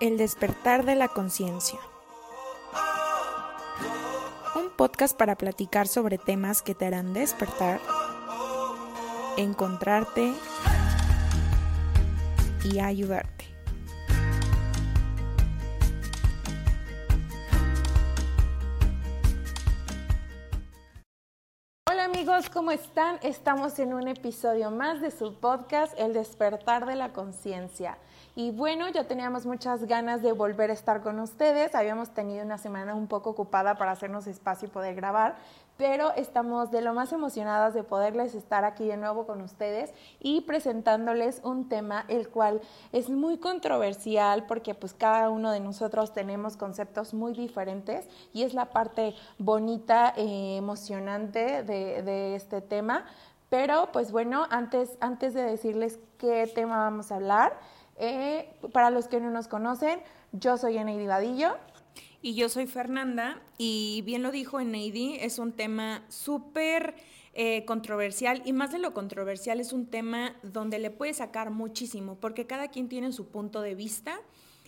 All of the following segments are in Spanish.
El despertar de la conciencia. Un podcast para platicar sobre temas que te harán despertar, encontrarte y ayudarte. Hola amigos, ¿cómo están? Estamos en un episodio más de su podcast, El despertar de la conciencia. Y bueno, ya teníamos muchas ganas de volver a estar con ustedes. Habíamos tenido una semana un poco ocupada para hacernos espacio y poder grabar, pero estamos de lo más emocionadas de poderles estar aquí de nuevo con ustedes y presentándoles un tema el cual es muy controversial porque pues cada uno de nosotros tenemos conceptos muy diferentes y es la parte bonita, e emocionante de, de este tema. Pero pues bueno, antes, antes de decirles qué tema vamos a hablar, eh, para los que no nos conocen, yo soy Eneidi Vadillo. Y yo soy Fernanda, y bien lo dijo Eneidi, es un tema súper eh, controversial, y más de lo controversial, es un tema donde le puede sacar muchísimo, porque cada quien tiene su punto de vista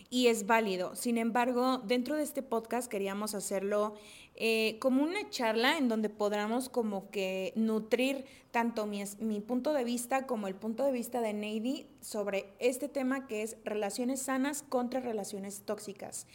y es válido. Sin embargo, dentro de este podcast queríamos hacerlo eh, como una charla en donde podamos como que nutrir tanto mi, mi, punto de vista como el punto de vista de Neidy sobre este tema que es relaciones sanas contra relaciones tóxicas.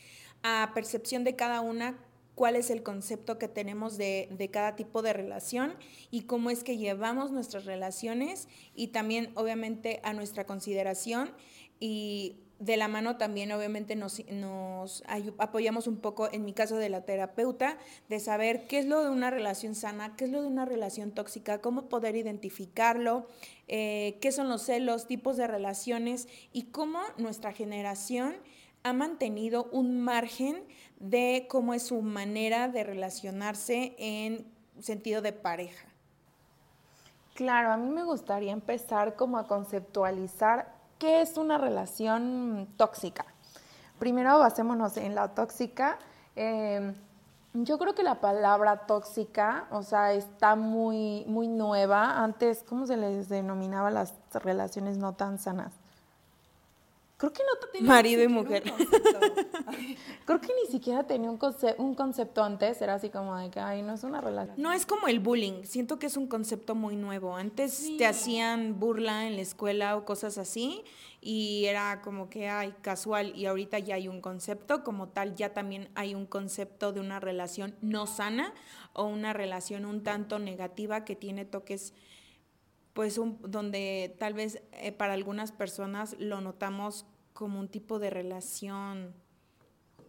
A percepción de cada una, cuál es el concepto que tenemos de, de, cada tipo de relación y cómo es que llevamos nuestras relaciones y también obviamente a nuestra consideración y de la mano también obviamente nos, nos apoyamos un poco, en mi caso de la terapeuta, de saber qué es lo de una relación sana, qué es lo de una relación tóxica, cómo poder identificarlo, eh, qué son los celos, tipos de relaciones y cómo nuestra generación ha mantenido un margen de cómo es su manera de relacionarse en sentido de pareja. Claro, a mí me gustaría empezar como a conceptualizar ¿Qué es una relación tóxica? Primero basémonos en la tóxica. Eh, yo creo que la palabra tóxica, o sea, está muy, muy nueva. Antes, ¿cómo se les denominaba las relaciones no tan sanas? Creo que no tenía Marido y mujer. Creo que ni siquiera tenía un, un concepto antes. Era así como de que, ay, no es una relación. No es como el bullying. Siento que es un concepto muy nuevo. Antes te hacían burla en la escuela o cosas así. Y era como que, ay, casual. Y ahorita ya hay un concepto. Como tal, ya también hay un concepto de una relación no sana o una relación un tanto negativa que tiene toques pues un, donde tal vez eh, para algunas personas lo notamos como un tipo de relación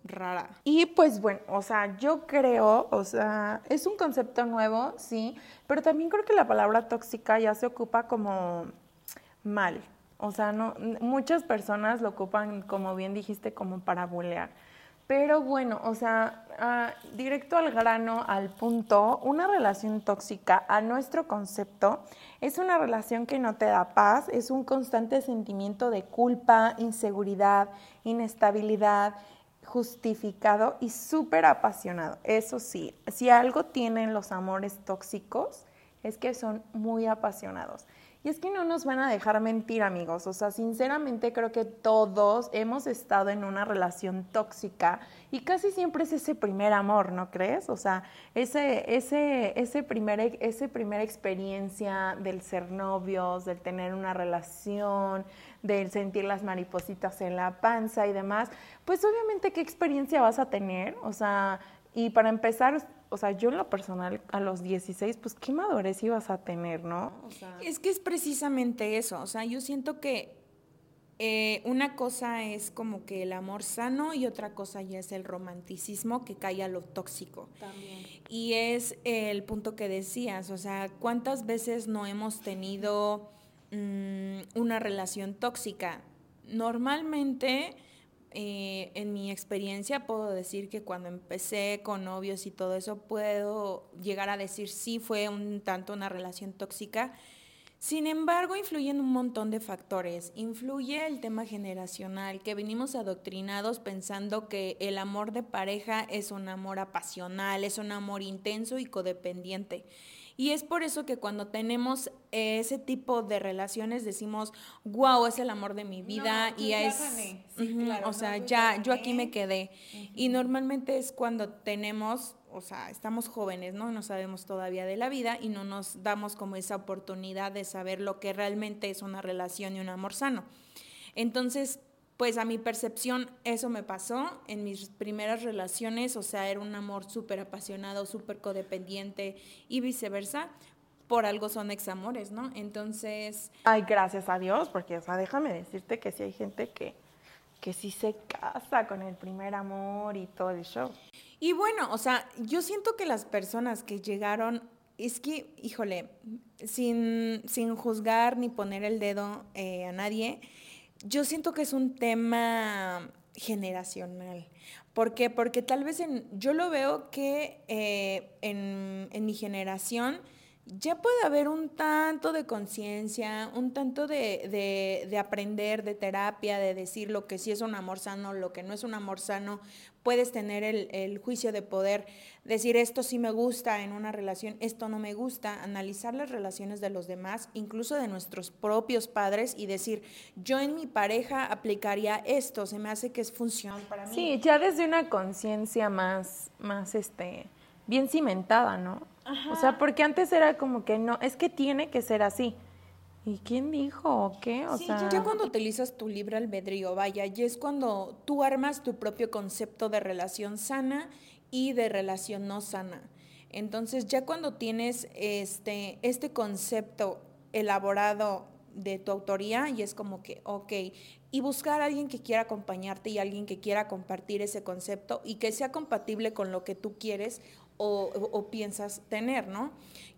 rara. Y pues bueno, o sea, yo creo, o sea, es un concepto nuevo, sí, pero también creo que la palabra tóxica ya se ocupa como mal. O sea, no, muchas personas lo ocupan, como bien dijiste, como para bulear. Pero bueno, o sea, uh, directo al grano, al punto, una relación tóxica, a nuestro concepto, es una relación que no te da paz, es un constante sentimiento de culpa, inseguridad, inestabilidad, justificado y súper apasionado. Eso sí, si algo tienen los amores tóxicos, es que son muy apasionados. Y es que no nos van a dejar mentir, amigos. O sea, sinceramente creo que todos hemos estado en una relación tóxica y casi siempre es ese primer amor, ¿no crees? O sea, ese, ese, ese primer, ese primera experiencia del ser novios, del tener una relación, del sentir las maripositas en la panza y demás. Pues obviamente, ¿qué experiencia vas a tener? O sea, y para empezar, o sea, yo en lo personal, a los 16, pues qué madurez ibas a tener, ¿no? Es que es precisamente eso, o sea, yo siento que eh, una cosa es como que el amor sano y otra cosa ya es el romanticismo que cae a lo tóxico. También. Y es el punto que decías, o sea, ¿cuántas veces no hemos tenido mm, una relación tóxica? Normalmente eh, en mi experiencia puedo decir que cuando empecé con novios y todo eso, puedo llegar a decir sí fue un tanto una relación tóxica. Sin embargo, influyen un montón de factores. Influye el tema generacional, que venimos adoctrinados pensando que el amor de pareja es un amor apasional, es un amor intenso y codependiente. Y es por eso que cuando tenemos ese tipo de relaciones decimos, wow, es el amor de mi vida y es, o sea, ya, yo aquí me quedé. Y normalmente es cuando tenemos, o sea, estamos jóvenes, ¿no? No sabemos todavía de la vida y no nos damos como esa oportunidad de saber lo que realmente es una relación y un amor sano. Entonces, pues a mi percepción eso me pasó en mis primeras relaciones, o sea, era un amor súper apasionado, súper codependiente y viceversa. Por algo son examores, ¿no? Entonces... Ay, gracias a Dios, porque, o sea, déjame decirte que sí hay gente que, que sí se casa con el primer amor y todo el show. Y bueno, o sea, yo siento que las personas que llegaron, es que, híjole, sin, sin juzgar ni poner el dedo eh, a nadie, yo siento que es un tema generacional. ¿Por qué? Porque tal vez en, yo lo veo que eh, en, en mi generación ya puede haber un tanto de conciencia, un tanto de, de, aprender, de terapia, de decir lo que sí es un amor sano, lo que no es un amor sano. Puedes tener el, el, juicio de poder decir esto sí me gusta en una relación, esto no me gusta, analizar las relaciones de los demás, incluso de nuestros propios padres y decir, yo en mi pareja aplicaría esto, se me hace que es funcional para mí. Sí, ya desde una conciencia más, más este, bien cimentada, ¿no? O sea, porque antes era como que no, es que tiene que ser así. ¿Y quién dijo o qué? O sí, ya cuando utilizas tu libre albedrío, vaya, y es cuando tú armas tu propio concepto de relación sana y de relación no sana. Entonces, ya cuando tienes este, este concepto elaborado de tu autoría, y es como que, ok, y buscar a alguien que quiera acompañarte y alguien que quiera compartir ese concepto y que sea compatible con lo que tú quieres o, piensas tener, ¿no?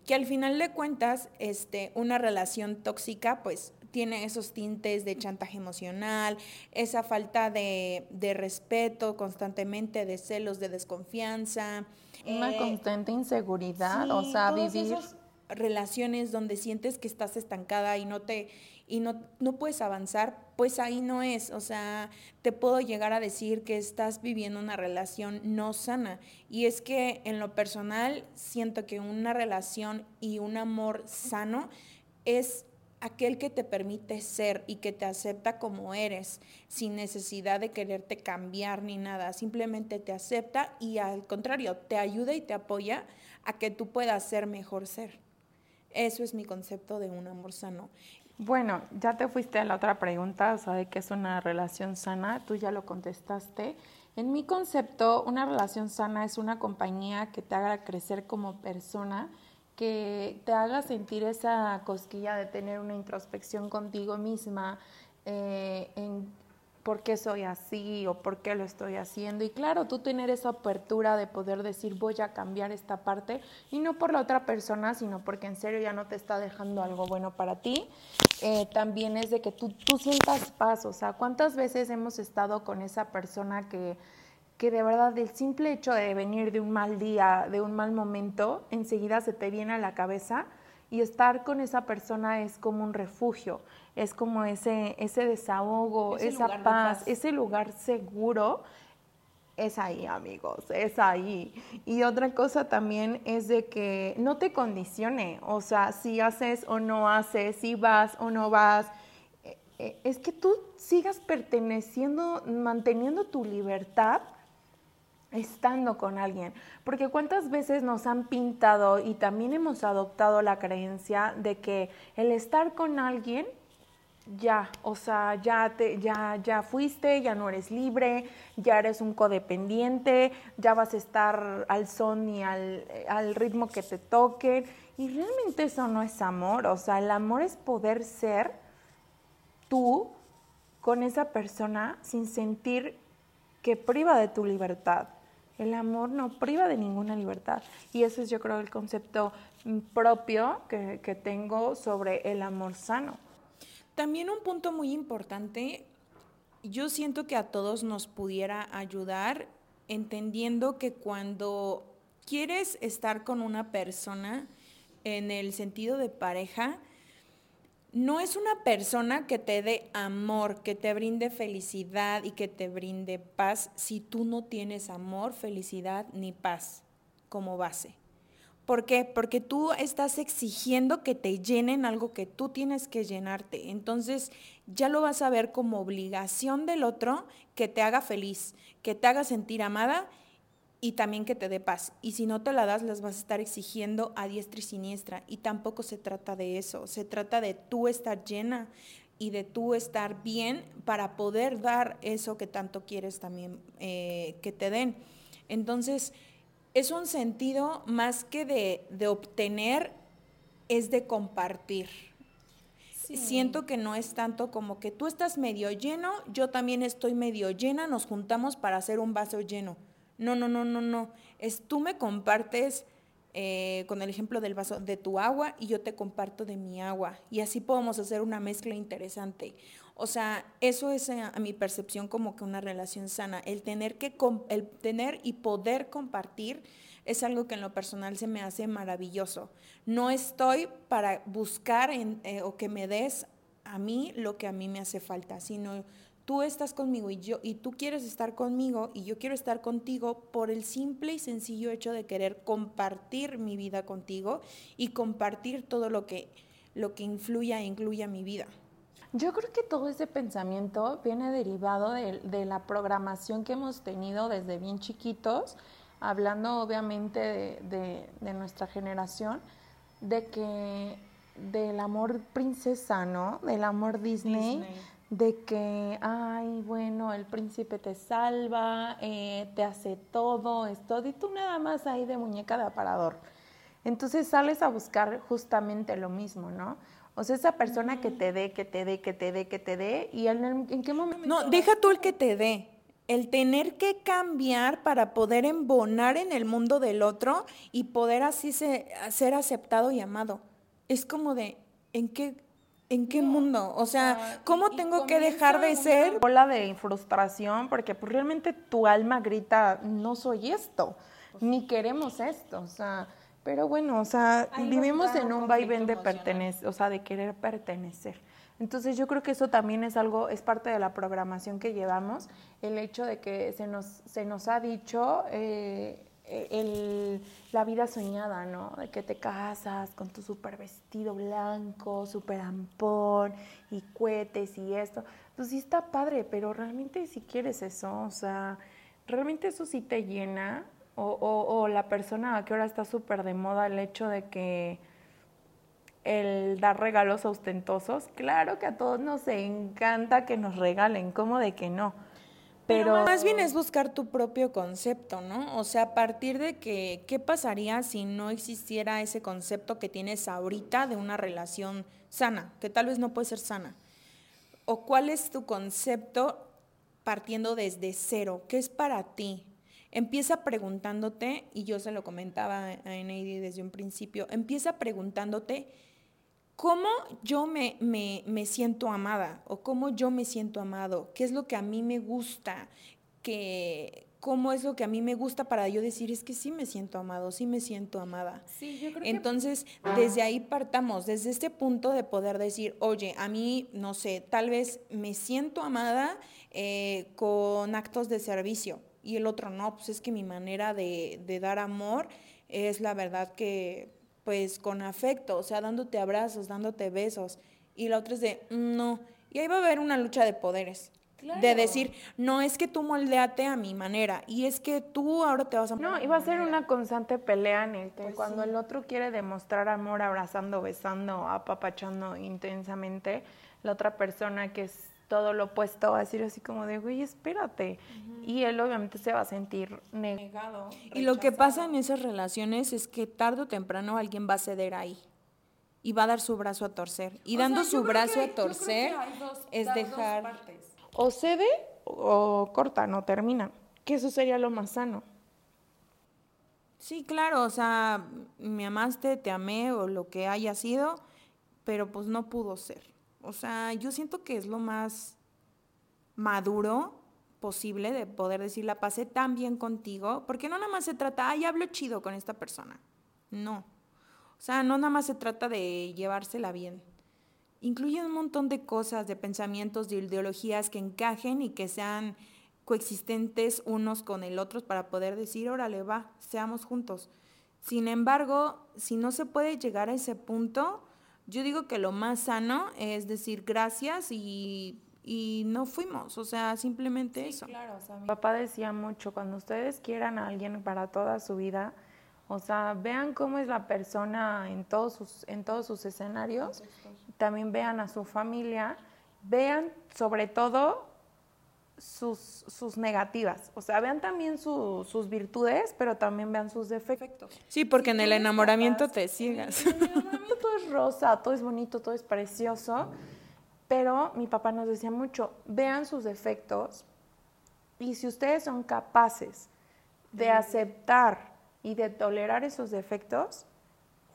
Que al final de cuentas, este, una relación tóxica, pues tiene esos tintes de chantaje emocional, esa falta de, respeto constantemente, de celos, de desconfianza. Una eh, constante inseguridad, o sea, vivir. relaciones donde sientes que estás estancada y no te y no, no puedes avanzar, pues ahí no es. O sea, te puedo llegar a decir que estás viviendo una relación no sana. Y es que en lo personal siento que una relación y un amor sano es aquel que te permite ser y que te acepta como eres, sin necesidad de quererte cambiar ni nada, simplemente te acepta y al contrario, te ayuda y te apoya a que tú puedas ser mejor ser. Eso es mi concepto de un amor sano. Bueno, ya te fuiste a la otra pregunta, o sea, qué es una relación sana, tú ya lo contestaste. En mi concepto, una relación sana es una compañía que te haga crecer como persona, que te haga sentir esa cosquilla de tener una introspección contigo misma, eh, por qué soy así o por qué lo estoy haciendo. Y claro, tú tener esa apertura de poder decir voy a cambiar esta parte y no por la otra persona, sino porque en serio ya no te está dejando algo bueno para ti. Eh, también es de que tú, tú sientas paz. O sea, ¿cuántas veces hemos estado con esa persona que, que de verdad el simple hecho de venir de un mal día, de un mal momento, enseguida se te viene a la cabeza? Y estar con esa persona es como un refugio es como ese, ese desahogo, esa paz, ese lugar seguro. Es ahí, amigos, es ahí. Y otra cosa también es de que no te condicione, o sea, si haces o no haces, si vas o no vas, eh, eh, es que tú sigas perteneciendo, manteniendo tu libertad estando con alguien. Porque cuántas veces nos han pintado y también hemos adoptado la creencia de que el estar con alguien ya, o sea, ya, te, ya, ya fuiste, ya no eres libre, ya eres un codependiente, ya vas a estar al son y al, al ritmo que te toquen. Y realmente eso no es amor, o sea, el amor es poder ser tú con esa persona sin sentir que priva de tu libertad. El amor no priva de ninguna libertad. Y ese es yo creo el concepto propio que, que tengo sobre el amor sano. También un punto muy importante, yo siento que a todos nos pudiera ayudar entendiendo que cuando quieres estar con una persona en el sentido de pareja, no es una persona que te dé amor, que te brinde felicidad y que te brinde paz si tú no tienes amor, felicidad ni paz como base. ¿Por qué? Porque tú estás exigiendo que te llenen algo que tú tienes que llenarte. Entonces ya lo vas a ver como obligación del otro que te haga feliz, que te haga sentir amada y también que te dé paz. Y si no te la das, las vas a estar exigiendo a diestra y siniestra. Y tampoco se trata de eso, se trata de tú estar llena y de tú estar bien para poder dar eso que tanto quieres también eh, que te den. Entonces, es un sentido más que de, obtener, es de compartir. Siento que no es tanto como que tú estás medio lleno, yo también estoy medio llena, nos juntamos para hacer un vaso lleno. No, no, no, no, no. Es tú me compartes eh, con el ejemplo del vaso de tu agua y yo te comparto de mi agua. Y así podemos hacer una mezcla interesante. O sea, eso es eh, a, mi percepción como que una relación sana. El tener, que, el tener y poder compartir es algo que en lo personal se me hace maravilloso. No estoy para buscar eh, o que me des a mí lo que a mí me hace falta, sino tú estás conmigo y yo y tú quieres estar conmigo y yo quiero estar contigo por el simple y sencillo hecho de querer compartir mi vida contigo y compartir todo lo que lo que influya e incluya mi vida. Yo creo que todo ese pensamiento viene derivado de, la programación que hemos tenido desde bien chiquitos, hablando obviamente de, nuestra generación, de que del amor princesa, ¿no? Del amor Disney, de que, ay, bueno, el príncipe te salva, eh, te hace todo, es todo, y tú nada más ahí de muñeca de aparador. Entonces sales a buscar justamente lo mismo, ¿no? O sea, esa persona que te dé, que te dé, que te dé, que te dé, y en, qué momento... No, deja tú el que te dé. El tener que cambiar para poder embonar en el mundo del otro y poder así ser aceptado y amado. Es como de, ¿en qué, ¿En qué mundo? O sea, ¿cómo tengo que dejar de ser? Bola de frustración, porque pues realmente tu alma grita, no soy esto, ni queremos esto. O sea, pero bueno, o sea, vivimos en un vaivén de pertenecer, o sea, de querer pertenecer. Entonces yo creo que eso también es algo, es parte de la programación que llevamos, el hecho de que se nos, se nos ha dicho eh, el, la vida soñada, ¿no? De que te casas con tu super vestido blanco, super ampón y cohetes y esto. Pues sí está padre, pero realmente si quieres eso, o sea, realmente eso sí te llena, o, o, la persona que ahora está súper de moda el hecho de que el dar regalos ostentosos, claro que a todos nos encanta que nos regalen, ¿cómo de que no? Pero, más bien es buscar tu propio concepto, ¿no? O sea, a partir de que, ¿qué pasaría si no existiera ese concepto que tienes ahorita de una relación sana, que tal vez no puede ser sana? ¿O cuál es tu concepto partiendo desde cero? ¿Qué es para ti? Empieza preguntándote, y yo se lo comentaba a Neidy desde un principio, empieza preguntándote cómo yo me, me, siento amada o cómo yo me siento amado, qué es lo que a mí me gusta, que, cómo es lo que a mí me gusta para yo decir, es que sí me siento amado, sí me siento amada. Sí, yo creo Entonces, desde ahí partamos, desde este punto de poder decir, oye, a mí, no sé, tal vez me siento amada eh, con actos de servicio y el otro no, pues es que mi manera de, de dar amor es la verdad que pues con afecto, o sea, dándote abrazos, dándote besos, y la otra es de no, y ahí va a haber una lucha de poderes. De decir, no es que tú moldeate a mi manera, y es que tú ahora te vas a... No, y va a ser una constante pelea en el que pues cuando el otro quiere demostrar amor abrazando, besando, apapachando intensamente, la otra persona que es todo lo opuesto, va a decir así como de, güey, espérate. Y él obviamente se va a sentir negado. Y lo que pasa en esas relaciones es que tarde o temprano alguien va a ceder ahí y va a dar su brazo a torcer. Y dando su brazo a torcer es dejar... O cede o corta, no termina. Que eso sería lo más sano. Sí, claro, o sea, me amaste, te amé o lo que haya sido, pero pues no pudo ser. O sea, yo siento que es lo más maduro posible de poder decir la pasé tan bien contigo, porque no nada más se trata, ay, hablo chido con esta persona. No. O sea, no nada más se trata de llevársela bien. Incluye un montón de cosas, de pensamientos, de ideologías que encajen y que sean coexistentes unos con el otro para poder decir, órale, va, seamos juntos. Sin embargo, si no se puede llegar a ese punto, yo digo que lo más sano es decir gracias y, no fuimos, o sea, simplemente eso. Claro, o sea, mi papá decía mucho, cuando ustedes quieran a alguien para toda su vida, o sea, vean cómo es la persona en todos sus, en todos sus escenarios, también vean a su familia, vean sobre todo sus, sus negativas. O sea, vean también sus virtudes, pero también vean sus defectos. Sí, porque en el enamoramiento te ciegas. En el enamoramiento todo es rosa, todo es bonito, todo es precioso. Pero mi papá nos decía mucho, vean sus defectos y si ustedes son capaces de aceptar y de tolerar esos defectos,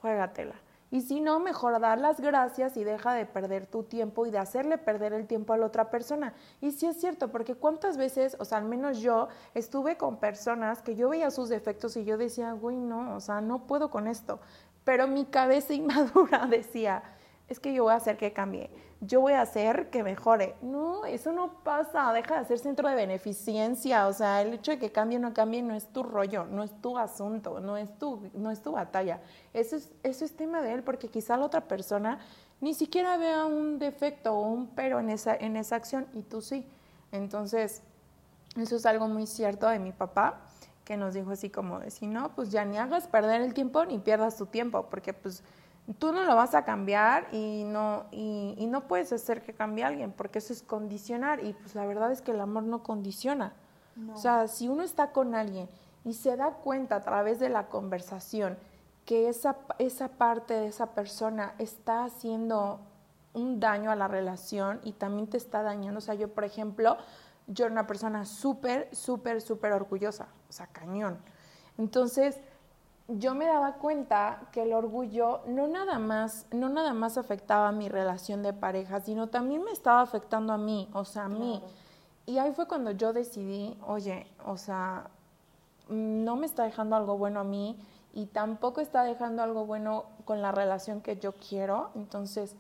juégatela. Y si no, mejor dar las gracias y deja de perder tu tiempo y de hacerle perder el tiempo a la otra persona. Y sí es cierto, porque cuántas veces, o sea, al menos yo estuve con personas que yo veía sus defectos y yo decía, güey, no, o sea, no puedo con esto. Pero mi cabeza inmadura decía, es que yo voy a hacer que cambie, yo voy a hacer que mejore. No, eso no pasa, deja de ser centro de beneficencia, o sea, el hecho de que cambie o no cambie no es tu rollo, no es tu asunto, no es tu, no es tu batalla. Eso es, eso es tema de él, porque quizá la otra persona ni siquiera vea un defecto o un pero en esa, en esa acción y tú sí. Entonces, eso es algo muy cierto de mi papá que nos dijo así como si no, pues ya ni hagas perder el tiempo ni pierdas tu tiempo, porque pues tú no lo vas a cambiar y no, y, no puedes hacer que cambie alguien, porque eso es condicionar y pues la verdad es que el amor no condiciona. O sea, si uno está con alguien y se da cuenta a través de la conversación que esa, esa parte de esa persona está haciendo un daño a la relación y también te está dañando. O sea, yo, por ejemplo, yo era una persona súper, súper, súper orgullosa, o sea, cañón. Entonces, yo me daba cuenta que el orgullo no nada más, no nada más afectaba a mi relación de pareja, sino también me estaba afectando a mí, o sea, a mí. Y ahí fue cuando yo decidí, oye, o sea, no me está dejando algo bueno a mí y tampoco está dejando algo bueno con la relación que yo quiero, entonces,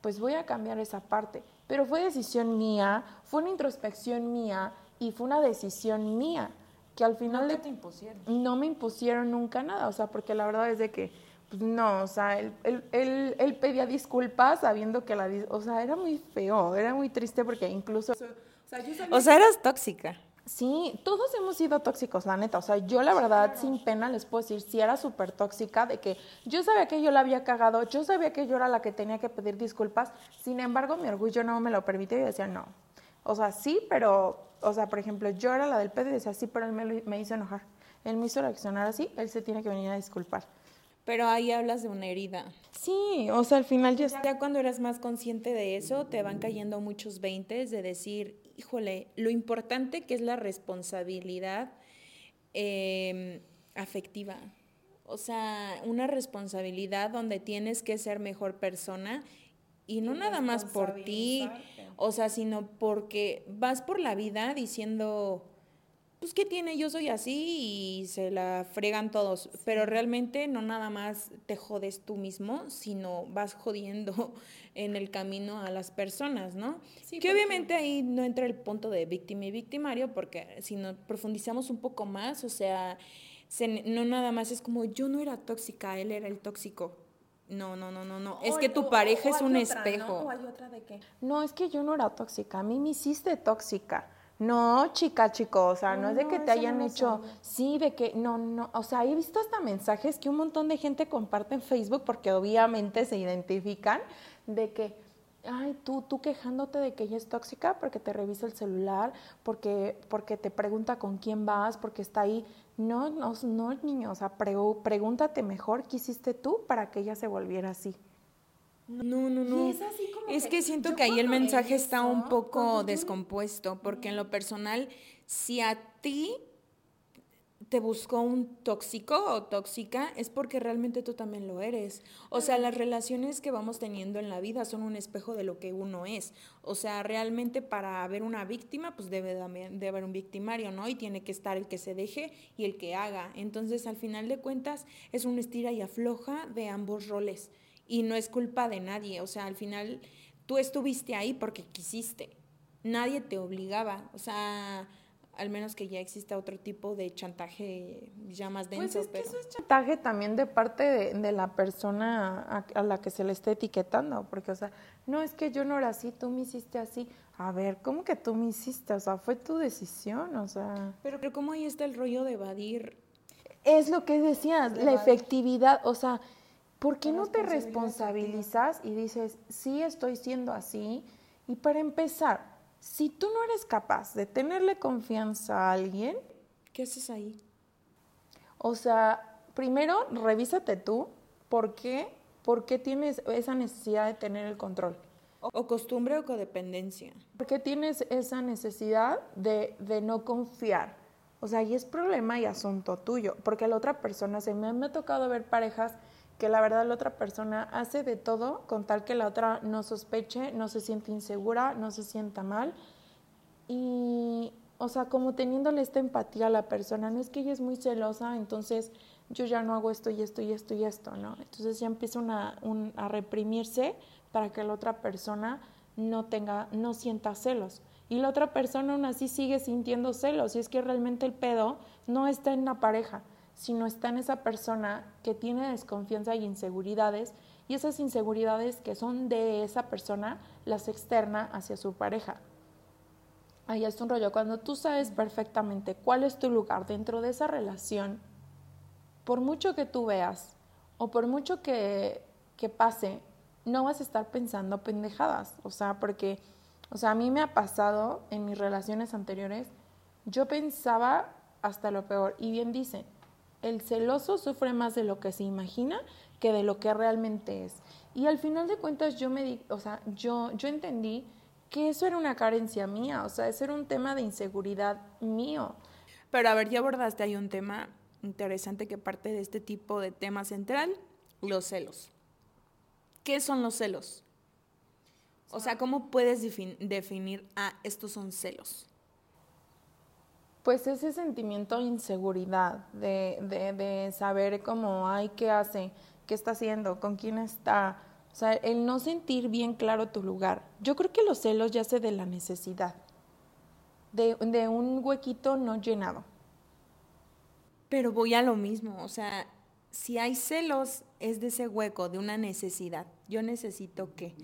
pues voy a cambiar esa parte. Pero fue decisión mía, fue una introspección mía y fue una decisión mía que al final... No te impusieron. No me impusieron nunca nada, o sea, porque la verdad es de que, pues no, o sea, él, él, él, pedía disculpas sabiendo que la... O sea, era muy feo, era muy triste porque incluso... O sea, eras tóxica. Sí, todos hemos sido tóxicos, la neta. O sea, yo la verdad, sin pena, les puedo decir, si era súper tóxica, de que yo sabía que yo la había cagado, yo sabía que yo era la que tenía que pedir disculpas, sin embargo, mi orgullo no me lo permitió y decía, no. O sea, sí, pero o sea, por ejemplo, yo era la del pedo y decía, sí, pero él me, me hizo enojar. Él me hizo reaccionar así, él se tiene que venir a disculpar. Pero ahí hablas de una herida. Sí, o sea, al final ya... Ya cuando eras más consciente de eso, te van cayendo muchos veintes de decir, híjole, lo importante que es la responsabilidad em, afectiva. O sea, una responsabilidad donde tienes que ser mejor persona y no nada más por ti, o sea, sino porque vas por la vida diciendo, pues, ¿qué tiene? Yo soy así y se la fregan todos, pero realmente no nada más te jodes tú mismo, sino vas jodiendo en el camino a las personas, ¿no? que obviamente ahí no entra el punto de víctima y victimario, porque si no profundizamos un poco más, o sea, no nada más es como yo no era tóxica, él era el tóxico no, no, no, no, no. Es que tu pareja es un espejo. ¿no? hay otra de que, no, es que yo no era tóxica, a mí me hiciste tóxica. No, chica, chico, o sea, no, es de que te hayan hecho, sí, de que, no, no, o sea, he visto hasta mensajes que un montón de gente comparte en Facebook porque obviamente se identifican de que, ay, tú, tú quejándote de que ella es tóxica porque te revisa el celular, porque, porque te pregunta con quién vas, porque está ahí. No, no, no, niño, o sea, pregúntate mejor qué hiciste tú para que ella se volviera así. No, no, no. Es, que, siento que ahí el mensaje está un poco descompuesto, porque en lo personal, si a ti te buscó un tóxico o tóxica, es porque realmente tú también lo eres. O sea, las relaciones que vamos teniendo en la vida son un espejo de lo que uno es. O sea, realmente para haber una víctima, pues debe de haber un victimario, ¿no? Y tiene que estar el que se deje y el que haga. Entonces, al final de cuentas, es un estira y afloja de ambos roles. Y no es culpa de nadie. O sea, al final tú estuviste ahí porque quisiste. Nadie te obligaba. O sea al menos que ya exista otro tipo de chantaje ya más Pues denso. es que pero... eso es chantaje también de parte de, de la persona a, a la que se le está etiquetando, porque, o sea, no es que yo no era así, tú me hiciste así. A ver, ¿cómo que tú me hiciste? O sea, fue tu decisión, o sea. Pero, pero ¿cómo ahí está el rollo de evadir? Es lo que decías, la Evadir. efectividad, o sea, ¿por qué no te responsabilizas y dices, sí estoy siendo así? Y para empezar, si tú no eres capaz de tenerle confianza a alguien, ¿Qué haces ahí? o sea, primero revísate tú, ¿por qué? ¿Por qué tienes esa necesidad de tener el control? O, costumbre o codependencia. ¿Por qué tienes esa necesidad de, de no confiar? O sea, y es problema y asunto tuyo, porque la otra persona, se me, me ha tocado ver parejas que la verdad la otra persona hace de todo con tal que la otra no sospeche, no se siente insegura, no se sienta mal. Y, o sea, como teniéndole esta empatía a la persona, no es que ella es muy celosa, entonces yo ya no hago esto y esto y esto y esto, ¿no? Entonces ya empieza una, un- a reprimirse para que la otra persona no tenga, no sienta celos. Y la otra persona aún así sigue sintiendo celos. Y es que realmente el pedo no está en la pareja, sino está en esa persona que tiene desconfianza y inseguridades. Y esas inseguridades que son de esa persona las externa hacia su pareja. Ahí es un rollo. Cuando tú sabes perfectamente cuál es tu lugar dentro de esa relación, por mucho que tú veas o por mucho que, que pase, no vas a estar pensando pendejadas. O sea, porque, o sea, a mí me ha pasado en mis relaciones anteriores, yo pensaba hasta lo peor. Y bien dicen, el celoso sufre más de lo que se imagina que de lo que realmente es. Y al final de cuentas yo me di, o sea, yo, yo entendí que eso era una carencia mía, o sea, eso era un tema de inseguridad mío. Pero a ver, ya abordaste ahí un tema interesante que parte de este tipo de tema central, los celos. ¿Qué son los celos? O sea, ¿cómo puedes defin- definir, ah, estos son celos? Pues ese sentimiento de inseguridad, de, de, de saber cómo, ay, ¿qué hace? ¿Qué está haciendo? ¿Con quién está? O sea, el no sentir bien claro tu lugar. Yo creo que los celos ya se de la necesidad, de, de un huequito no llenado. Pero voy a lo mismo, o sea, si hay celos es de ese hueco, de una necesidad. Yo necesito qué.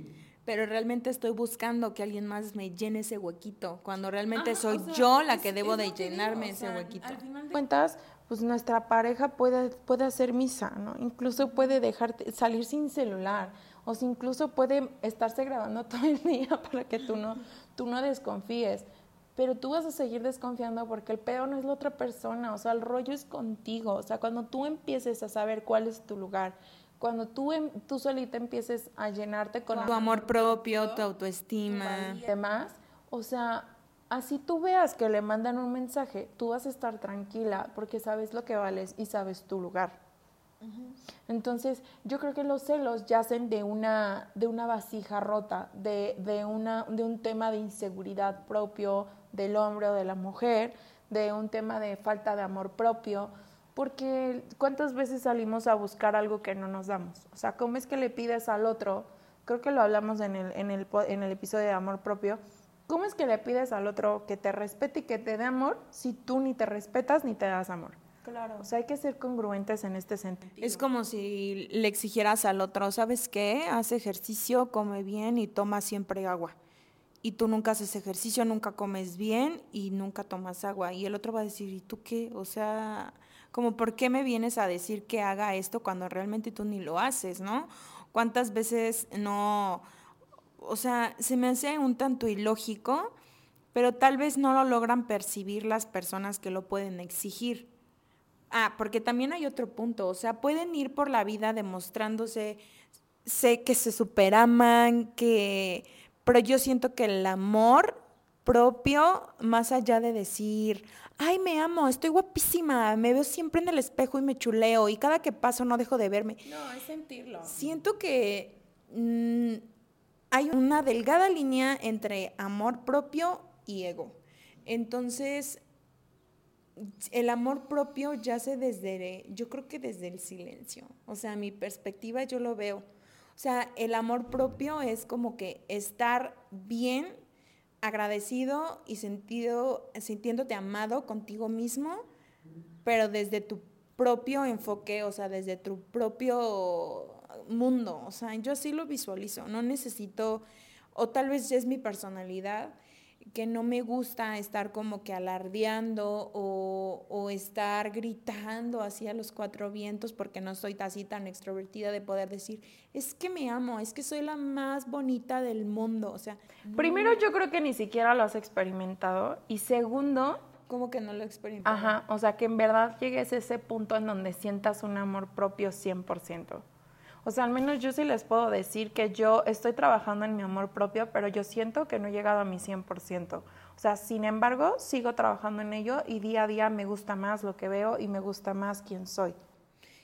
Pero realmente estoy buscando que alguien más me llene ese huequito, cuando realmente Ajá, soy o sea, yo la que es debo de que digo, llenarme o ese sea, huequito. Al final de cuentas, pues nuestra pareja puede, puede hacer misa, ¿no? Incluso puede dejarte salir sin celular, o si incluso puede estarse grabando todo el día para que tú no, tú no desconfíes. Pero tú vas a seguir desconfiando porque el peor no es la otra persona, o sea, el rollo es contigo. O sea, cuando tú empieces a saber cuál es tu lugar, cuando tú, em- tú solita empieces a llenarte con Tu amor propio, tu autoestima. y demás, o sea, así tú veas que le mandan un mensaje, tú vas a estar tranquila porque sabes lo que vales y sabes tu lugar. Entonces, yo creo que los celos yacen de una, de una vasija rota, de, de, una, de un tema de inseguridad propio del hombre o de la mujer, de un tema de falta de amor propio, porque ¿cuántas veces salimos a buscar algo que no nos damos? O sea, ¿cómo es que le pides al otro? Creo que lo hablamos en el, en el, en el episodio de amor propio. ¿Cómo es que le pides al otro que te respete y que te dé amor si tú ni te respetas ni te das amor? Claro. O sea, hay que ser congruentes en este sentido. Es como si le exigieras al otro, ¿sabes qué? Haz ejercicio, come bien y toma siempre agua. Y tú nunca haces ejercicio, nunca comes bien y nunca tomas agua. Y el otro va a decir, ¿y tú qué? O sea, como, ¿por qué me vienes a decir que haga esto cuando realmente tú ni lo haces, ¿no? ¿Cuántas veces no... O sea, se me hace un tanto ilógico, pero tal vez no lo logran percibir las personas que lo pueden exigir. Ah, porque también hay otro punto, o sea, pueden ir por la vida demostrándose, sé que se superaman, que, pero yo siento que el amor propio, más allá de decir, ay, me amo, estoy guapísima, me veo siempre en el espejo y me chuleo y cada que paso no dejo de verme. No, es sentirlo. Siento que mm, hay una delgada línea entre amor propio y ego. Entonces, el amor propio yace desde, yo creo que desde el silencio. O sea, mi perspectiva yo lo veo. O sea, el amor propio es como que estar bien agradecido y sentido, sintiéndote amado contigo mismo, pero desde tu propio enfoque, o sea, desde tu propio mundo. O sea, yo así lo visualizo. No necesito, o tal vez es mi personalidad, que no me gusta estar como que alardeando o, o, estar gritando así a los cuatro vientos porque no soy así tan extrovertida de poder decir, es que me amo, es que soy la más bonita del mundo. O sea, primero yo creo que ni siquiera lo has experimentado y segundo... Como que no lo he experimentado. Ajá, o sea, que en verdad llegues a ese punto en donde sientas un amor propio 100%. O sea, al menos yo sí les puedo decir que yo estoy trabajando en mi amor propio, pero yo siento que no he llegado a mi 100%. O sea, sin embargo, sigo trabajando en ello y día a día me gusta más lo que veo y me gusta más quién soy.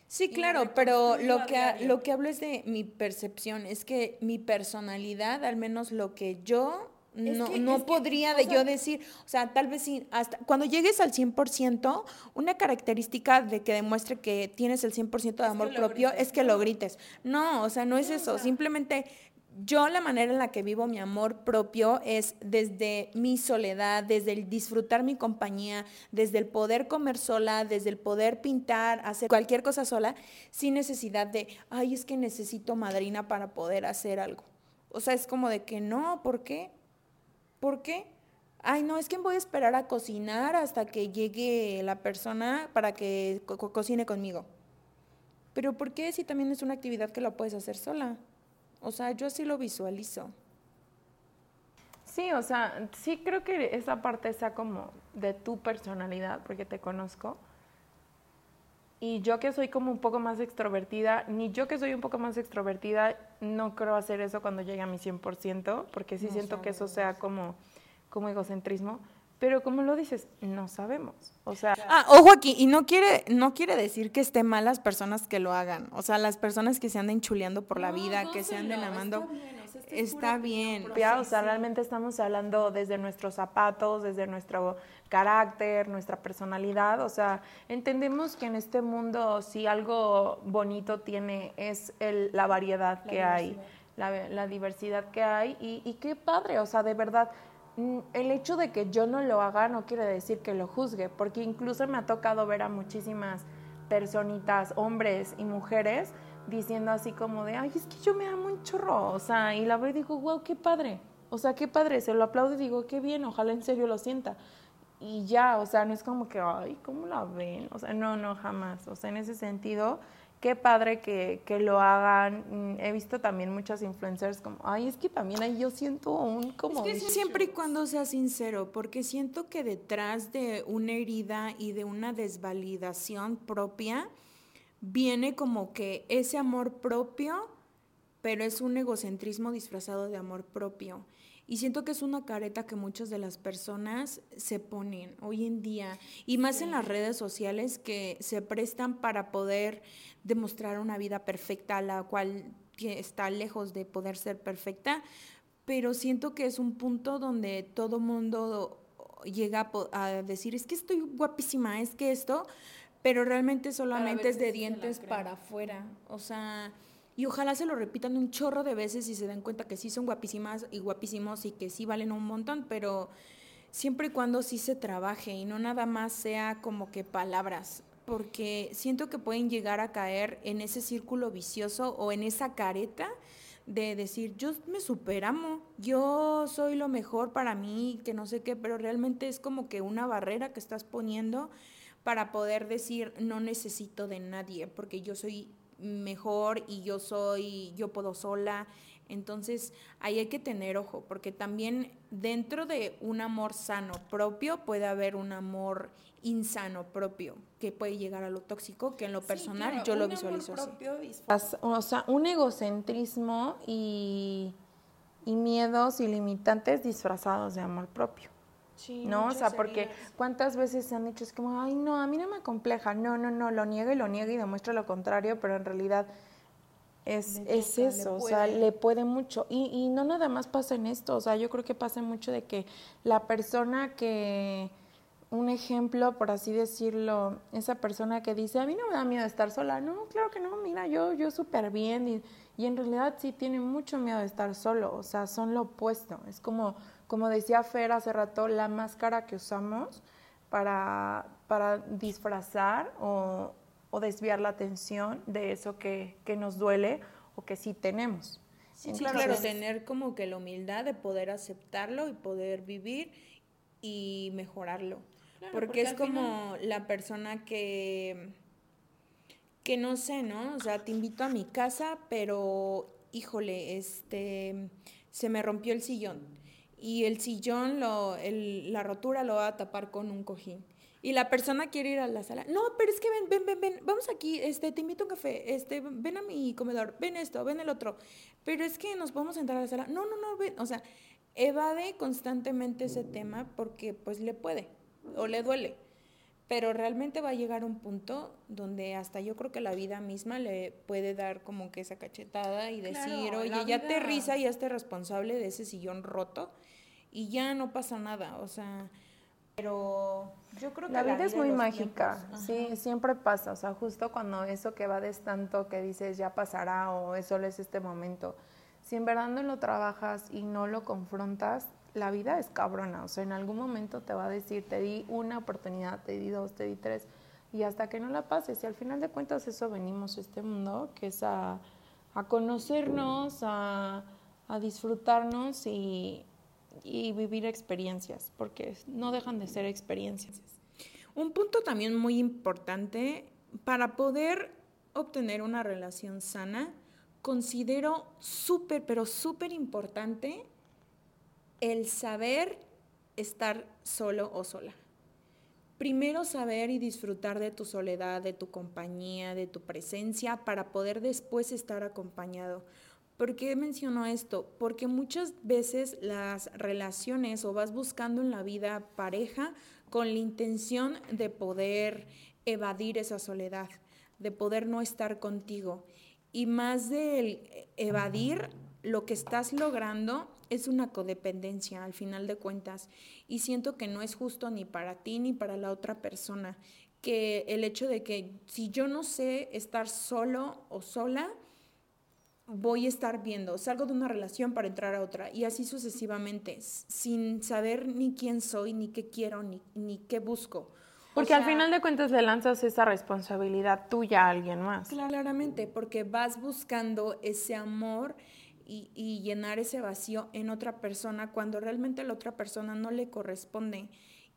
Sí, claro, pero lo que, lo que hablo es de mi percepción, es que mi personalidad, al menos lo que yo no, no podría de yo decir, o sea, tal vez sí, hasta cuando llegues al 100%, una característica de que demuestre que tienes el 100% de amor propio es que lo grites. No, o sea, no es eso, simplemente yo la manera en la que vivo mi amor propio es desde mi soledad, desde el disfrutar mi compañía, desde el poder comer sola, desde el poder pintar, hacer cualquier cosa sola, sin necesidad de, ay, es que necesito madrina para poder hacer algo. O sea, es como de que no, ¿por qué? ¿Por qué? Ay, no, es que voy a esperar a cocinar hasta que llegue la persona para que cocine conmigo. Pero ¿por qué si también es una actividad que la puedes hacer sola? O sea, yo así lo visualizo. Sí, o sea, sí creo que esa parte sea como de tu personalidad, porque te conozco. Y yo que soy como un poco más extrovertida, ni yo que soy un poco más extrovertida, no creo hacer eso cuando llegue a mi 100%, porque sí siento que eso sea como, como egocentrismo. Pero como lo dices, no sabemos. O sea, ah, ojo aquí, y no quiere, no quiere decir que esté mal las personas que lo hagan. O sea, las personas que se anden chuleando por la vida, que se anden amando está bien. O sea, realmente estamos hablando desde nuestros zapatos, desde nuestro carácter, nuestra personalidad. O sea, entendemos que en este mundo si algo bonito tiene es el, la variedad que hay, la, diversidad que hay. Y, y qué padre, o sea, de verdad mm, el hecho de que yo no lo haga no quiere decir que lo juzgue, porque incluso me ha tocado ver a muchísimas personitas, hombres y mujeres, diciendo así como de, ay, es que yo me amo un chorro, o sea, y la veo y digo, wow, qué padre, o sea, qué padre, se lo aplaudo y digo, qué bien, ojalá en serio lo sienta. Y ya, o sea, no es como que, ay, ¿cómo la ven? O sea, no, no, jamás. O sea, en ese sentido, qué padre que, que, lo hagan. Mm, he visto también muchas influencers como, ay, es que también ahí yo siento un como... Es que siempre y cuando sea sincero, porque siento que detrás de una herida y de una desvalidación propia, viene como que ese amor propio, pero es un egocentrismo disfrazado de amor propio. Y siento que es una careta que muchas de las personas se ponen hoy en día, y más en las redes sociales que se prestan para poder demostrar una vida perfecta, la cual está lejos de poder ser perfecta, pero siento que es un punto donde todo mundo llega a, decir, es que estoy guapísima, es que esto, pero realmente solamente es de dientes para afuera. O sea, y ojalá se lo repitan un chorro de veces y se den cuenta que sí son guapísimas y guapísimos y que sí valen un montón, pero siempre y cuando sí se trabaje y no nada más sea como que palabras, porque siento que pueden llegar a caer en ese círculo vicioso o en esa careta de decir, yo me superamo, yo soy lo mejor para mí, que no sé qué, pero realmente es como que una barrera que estás poniendo para poder decir no necesito de nadie porque yo soy mejor y yo soy, yo puedo sola. Entonces ahí hay que tener ojo porque también dentro de un amor sano propio puede haber un amor insano propio que puede llegar a lo tóxico que en lo personal yo lo visualizo así. O sea, un egocentrismo y, y miedos ilimitantes disfrazados de amor propio. ¿No? O sea, porque cuántas veces se han dicho, es como, ay, no, a mí no me compleja, no, no, no, lo niega y lo niega y demuestra lo contrario, pero en realidad es, es eso, o sea, le puede mucho. Y, y no nada más pasa en esto, o sea, yo creo que pasa mucho de que la persona que, un ejemplo, por así decirlo, esa persona que dice, a mí no me da miedo estar sola, no, claro que no, mira, yo, yo súper bien, y, y en realidad sí tiene mucho miedo de estar solo, o sea, son lo opuesto, es como como decía Fer hace rato, la máscara que usamos para, para disfrazar o, o desviar la atención de eso que, que nos duele o que sí tenemos. Sí, claro, tener como que la humildad de poder aceptarlo y poder vivir y mejorarlo. porque, es como la persona que, que no sé, ¿no? O sea, te invito a mi casa, pero híjole, este, se me rompió el sillón. Y el sillón, lo, el, la rotura lo va a tapar con un cojín y la persona quiere ir a la sala. No, pero es que ven, ven, ven, ven, vamos aquí, este, te invito a un café, este, ven a mi comedor, ven esto, ven el otro. Pero es que nos podemos entrar a la sala. No, no, no, ven, o sea, evade constantemente ese tema porque pues le puede o le duele. Pero realmente va a llegar un punto donde hasta yo creo que la vida misma le puede dar como que esa cachetada y decir, oye, ya te risa y hazte responsable de ese sillón roto y ya no pasa nada. O sea, pero yo creo que la, vida, es muy mágica, sí, siempre pasa, o sea, justo cuando eso que va de tanto que dices ya pasará o es solo es este momento, si en verdad no lo trabajas y no lo confrontas, la vida es cabrona, o sea, en algún momento te va a decir, te di una oportunidad, te di dos, te di tres, y hasta que no la pases, y al final de cuentas eso venimos a este mundo, que es a, a conocernos, a, a disfrutarnos y y vivir experiencias, porque no dejan de ser experiencias. Un punto también muy importante para poder obtener una relación sana, considero súper, pero súper importante el saber estar solo o sola. Primero saber y disfrutar de tu soledad, de tu compañía, de tu presencia, para poder después estar acompañado. ¿Por qué menciono esto? Porque muchas veces las relaciones o vas buscando en la vida pareja con la intención de poder evadir esa soledad, de poder no estar contigo. Y más de evadir, lo que estás logrando es una codependencia al final de cuentas. Y siento que no es justo ni para ti ni para la otra persona. Que el hecho de que si yo no sé estar solo o sola, voy a estar viendo, salgo de una relación para entrar a otra y así sucesivamente, sin saber ni quién soy, ni qué quiero, ni, ni qué busco. Porque al final de cuentas le lanzas esa responsabilidad tuya a alguien más. Claramente, porque vas buscando ese amor y, y llenar ese vacío en otra persona cuando realmente a la otra persona no le corresponde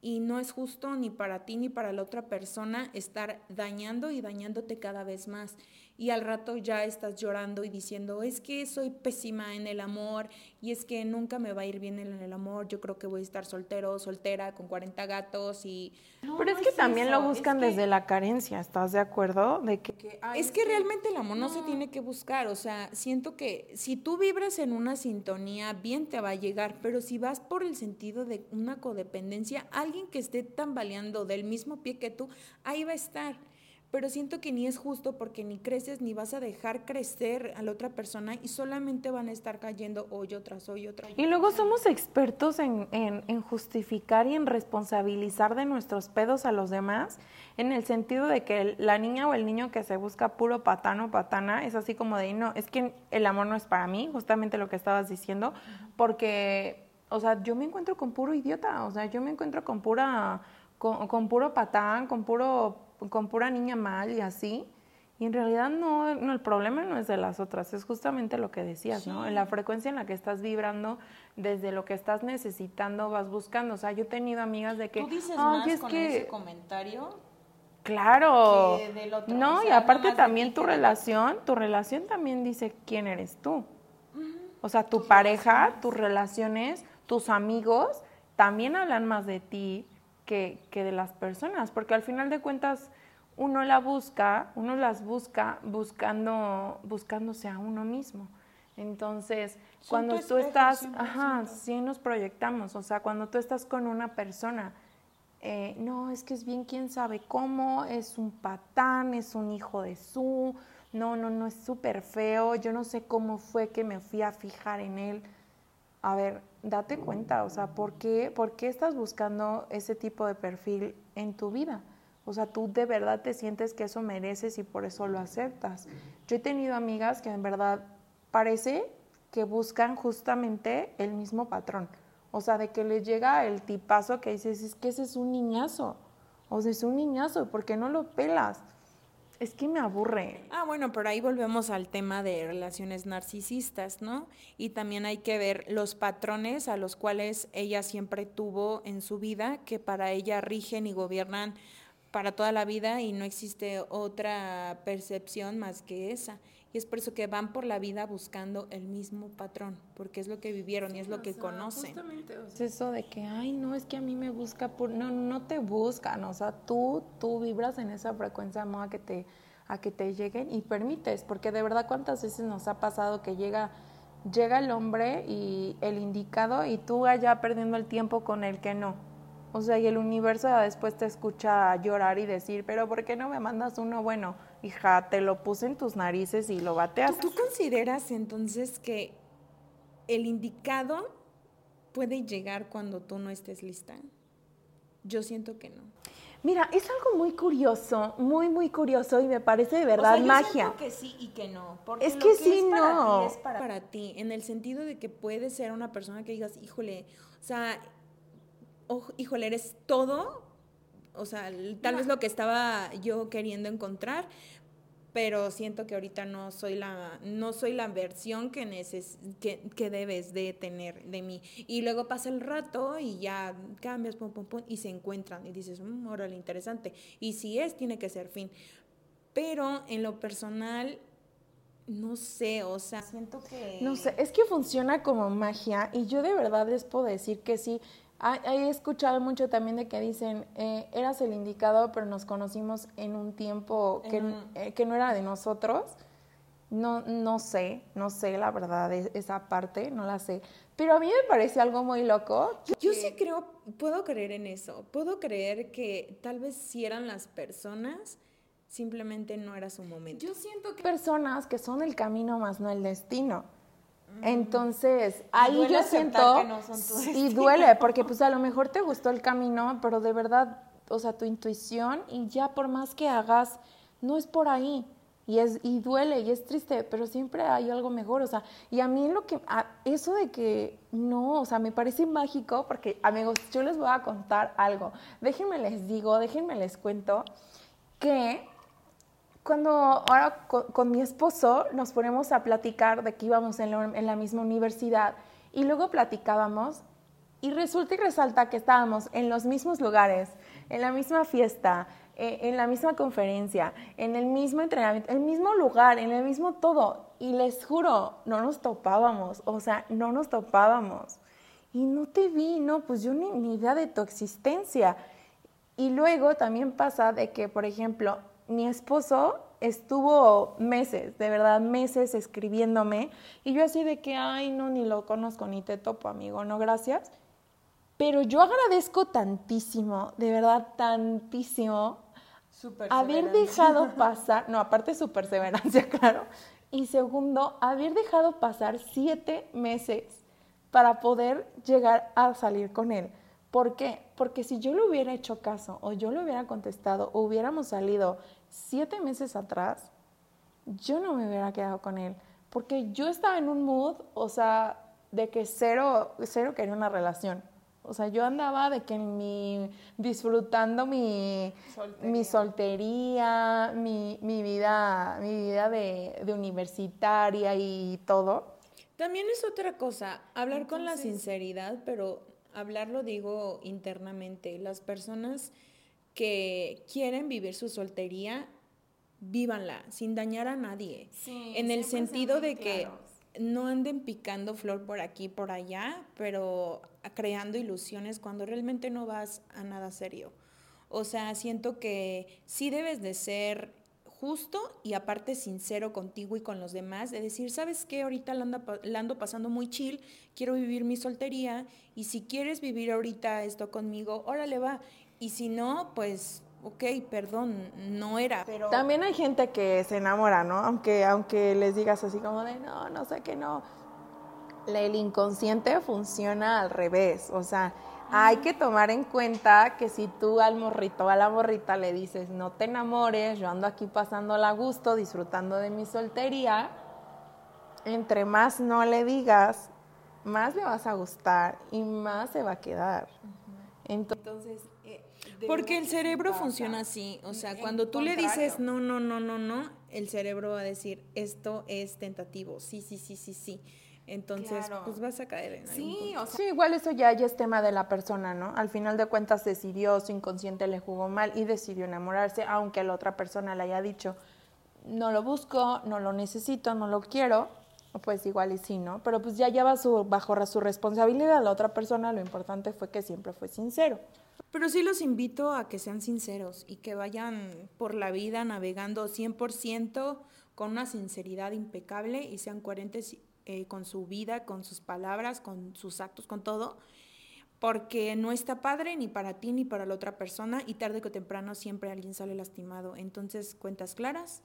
y no es justo ni para ti ni para la otra persona estar dañando y dañándote cada vez más y al rato ya estás llorando y diciendo, es que soy pésima en el amor y es que nunca me va a ir bien en el amor, yo creo que voy a estar soltero, soltera, con 40 gatos y... Pero es que también lo buscan desde la carencia, ¿estás de acuerdo? De que... es que realmente el amor no. se tiene que buscar, o sea, siento que si tú vibras en una sintonía, bien te va a llegar, pero si vas por el sentido de una codependencia, alguien que esté tambaleando del mismo pie que tú, ahí va a estar pero siento que ni es justo porque ni creces ni vas a dejar crecer a la otra persona y solamente van a estar cayendo hoyo tras hoyo tras Y luego somos expertos en, en, justificar y en responsabilizar de nuestros pedos a los demás, en el sentido de que la niña o el niño que se busca puro patano, patana, es así como de, no, es que el amor no es para mí, justamente lo que estabas diciendo, porque, o sea, yo me encuentro con puro idiota, o sea, yo me encuentro con pura, con, con puro patán, con puro con pura niña mal y así. Y en realidad no, no, el problema no es de las otras, es justamente lo que decías, ¿no? En la frecuencia en la que estás vibrando, desde lo que estás necesitando, vas buscando. O sea, yo he tenido amigas de que... ¿Tú dices más es con que... ese comentario? Claro. No, y aparte también tu relación, tu relación también dice quién eres tú. O sea, tu pareja, tus relaciones, tus amigos, también hablan más de ti que, que de las personas, porque al final de cuentas uno la busca, uno las busca buscando, buscándose a uno mismo. Entonces, cuando tú estás, ajá, sí nos proyectamos, o sea, cuando tú estás con una persona, eh, no, es que es bien quién sabe cómo, es un patán, es un hijo de su, no, no, no, es súper feo, yo no sé cómo fue que me fui a fijar en él. A ver, date cuenta, o sea, ¿por qué, ¿por qué estás buscando ese tipo de perfil en tu vida? O sea, tú de verdad te sientes que eso mereces y por eso lo aceptas. Yo he tenido amigas que en verdad parece que buscan justamente el mismo patrón. O sea, de que le llega el tipazo que dices, es que ese es un niñazo. O sea, es un niñazo, ¿por qué no lo pelas? Es que me aburre. Ah, bueno, pero ahí volvemos al tema de relaciones narcisistas, ¿no? Y también hay que ver los patrones a los cuales ella siempre tuvo en su vida, que para ella rigen y gobiernan para toda la vida y no existe otra percepción más que esa. Y es por eso que van por la vida buscando el mismo patrón, porque es lo que vivieron y es lo que conocen. Justamente, es eso de que, ay, no, es que a mí me busca por... No, no te buscan, o sea, tú, tú vibras en esa frecuencia, a que te a que te lleguen y permites, porque de verdad cuántas veces nos ha pasado que llega llega el hombre y el indicado y tú allá perdiendo el tiempo con el que no. O sea, y el universo después te escucha llorar y decir, pero ¿por qué no me mandas uno bueno? Hija, te lo puse en tus narices y lo bateas. ¿Tú, consideras entonces que el indicado puede llegar cuando tú no estés lista? Yo siento que no. Mira, es algo muy curioso, muy, muy curioso y me parece de verdad o magia. Siento que sí y que no. Porque es que, sí, no. es para, para ti, en el sentido de que puede ser una persona que digas, híjole, o sea, oh, híjole, eres todo, o sea, tal vez lo que estaba yo queriendo encontrar, pero siento que ahorita no soy la, no soy la versión que, neces que, que, debes de tener de mí. Y luego pasa el rato y ya cambias, pum, pum, pum, y se encuentran y dices, mmm, órale, interesante. Y si es, tiene que ser fin. Pero en lo personal, no sé, o sea, siento que... No sé, es que funciona como magia y yo de verdad les puedo decir que sí, He escuchado mucho también de que dicen, eh, eras el indicado, pero nos conocimos en un tiempo que, eh, que, no era de nosotros. No, no sé, no sé la verdad, esa parte, no la sé. Pero a mí me parece algo muy loco. Yo sí creo, puedo creer en eso. Puedo creer que tal vez si eran las personas, simplemente no era su momento. Yo siento que personas que son el camino más no el destino. Entonces, ahí yo siento y duele porque pues a lo mejor te gustó el camino, pero de verdad, o sea, tu intuición y ya por más que hagas, no es por ahí. Y es y duele y es triste, pero siempre hay algo mejor, o sea, y a mí lo que eso de que no, o sea, me parece mágico porque amigos, yo les voy a contar algo. Déjenme les digo, déjenme les cuento que cuando ahora con, mi esposo nos ponemos a platicar de que íbamos en la, misma universidad y luego platicábamos y resulta y resalta que estábamos en los mismos lugares, en la misma fiesta, eh, en la misma conferencia, en el mismo entrenamiento, en el mismo lugar, en el mismo todo. Y les juro, no nos topábamos, o sea, no nos topábamos. Y no te vi, no, pues yo ni, ni idea de tu existencia. Y luego también pasa de que, por ejemplo, mi esposo estuvo meses, de verdad, meses escribiéndome y yo así de que, ay, no, ni lo conozco, ni te topo, amigo, no, gracias. Pero yo agradezco tantísimo, de verdad, tantísimo, haber dejado pasar, no, aparte su perseverancia, claro, y segundo, haber dejado pasar siete meses para poder llegar a salir con él. ¿Por qué? Porque si yo le hubiera hecho caso o yo le hubiera contestado o hubiéramos salido siete meses atrás, yo no me hubiera quedado con él, porque yo estaba en un mood, o sea, de que cero, cero quería una relación. O sea, yo andaba de que mi, disfrutando mi soltería, mi, soltería, mi, mi vida, mi vida de, de, universitaria y todo. También es otra cosa, hablar con la sinceridad, pero hablarlo digo internamente. Las personas que quieren vivir su soltería, vívanla, sin dañar a nadie. en el sentido de que no anden picando flor por aquí, por allá, pero creando ilusiones cuando realmente no vas a nada serio. O sea, siento que sí debes de ser justo y aparte sincero contigo y con los demás, de decir, ¿sabes qué? Ahorita la, la, ando pasando muy chill, quiero vivir mi soltería y si quieres vivir ahorita esto conmigo, órale va. Y si no, pues, ok, perdón, no era. Pero... También hay gente que se enamora, ¿no? Aunque, aunque les digas así como de, no, no sé qué, no. El inconsciente funciona al revés, o sea, hay que tomar en cuenta que si tú al morrito o a la morrita le dices, no te enamores, yo ando aquí pasando a gusto, disfrutando de mi soltería, entre más no le digas, más le vas a gustar y más se va a quedar. Entonces, eh, porque el cerebro funciona así, o sea, cuando tú le dices no, no, no, no, no, el cerebro va a decir esto es tentativo, sí, sí, sí, sí, sí. Entonces, pues vas a caer en sí, o sea, sí, igual eso ya, ya es tema de la persona, ¿no? Al final de cuentas decidió, su inconsciente le jugó mal y decidió enamorarse, aunque la otra persona le haya dicho, no lo busco, no lo necesito, no lo quiero, pues igual y sí, ¿no? Pero pues ya lleva su, bajo su responsabilidad la otra persona, lo importante fue que siempre fue sincero. Pero sí los invito a que sean sinceros y que vayan por la vida navegando 100% con una sinceridad impecable y sean coherentes eh, con su vida, con sus palabras, con sus actos, con todo, porque no está padre ni para ti ni para la otra persona y tarde o temprano siempre alguien sale lastimado. Entonces, cuentas claras,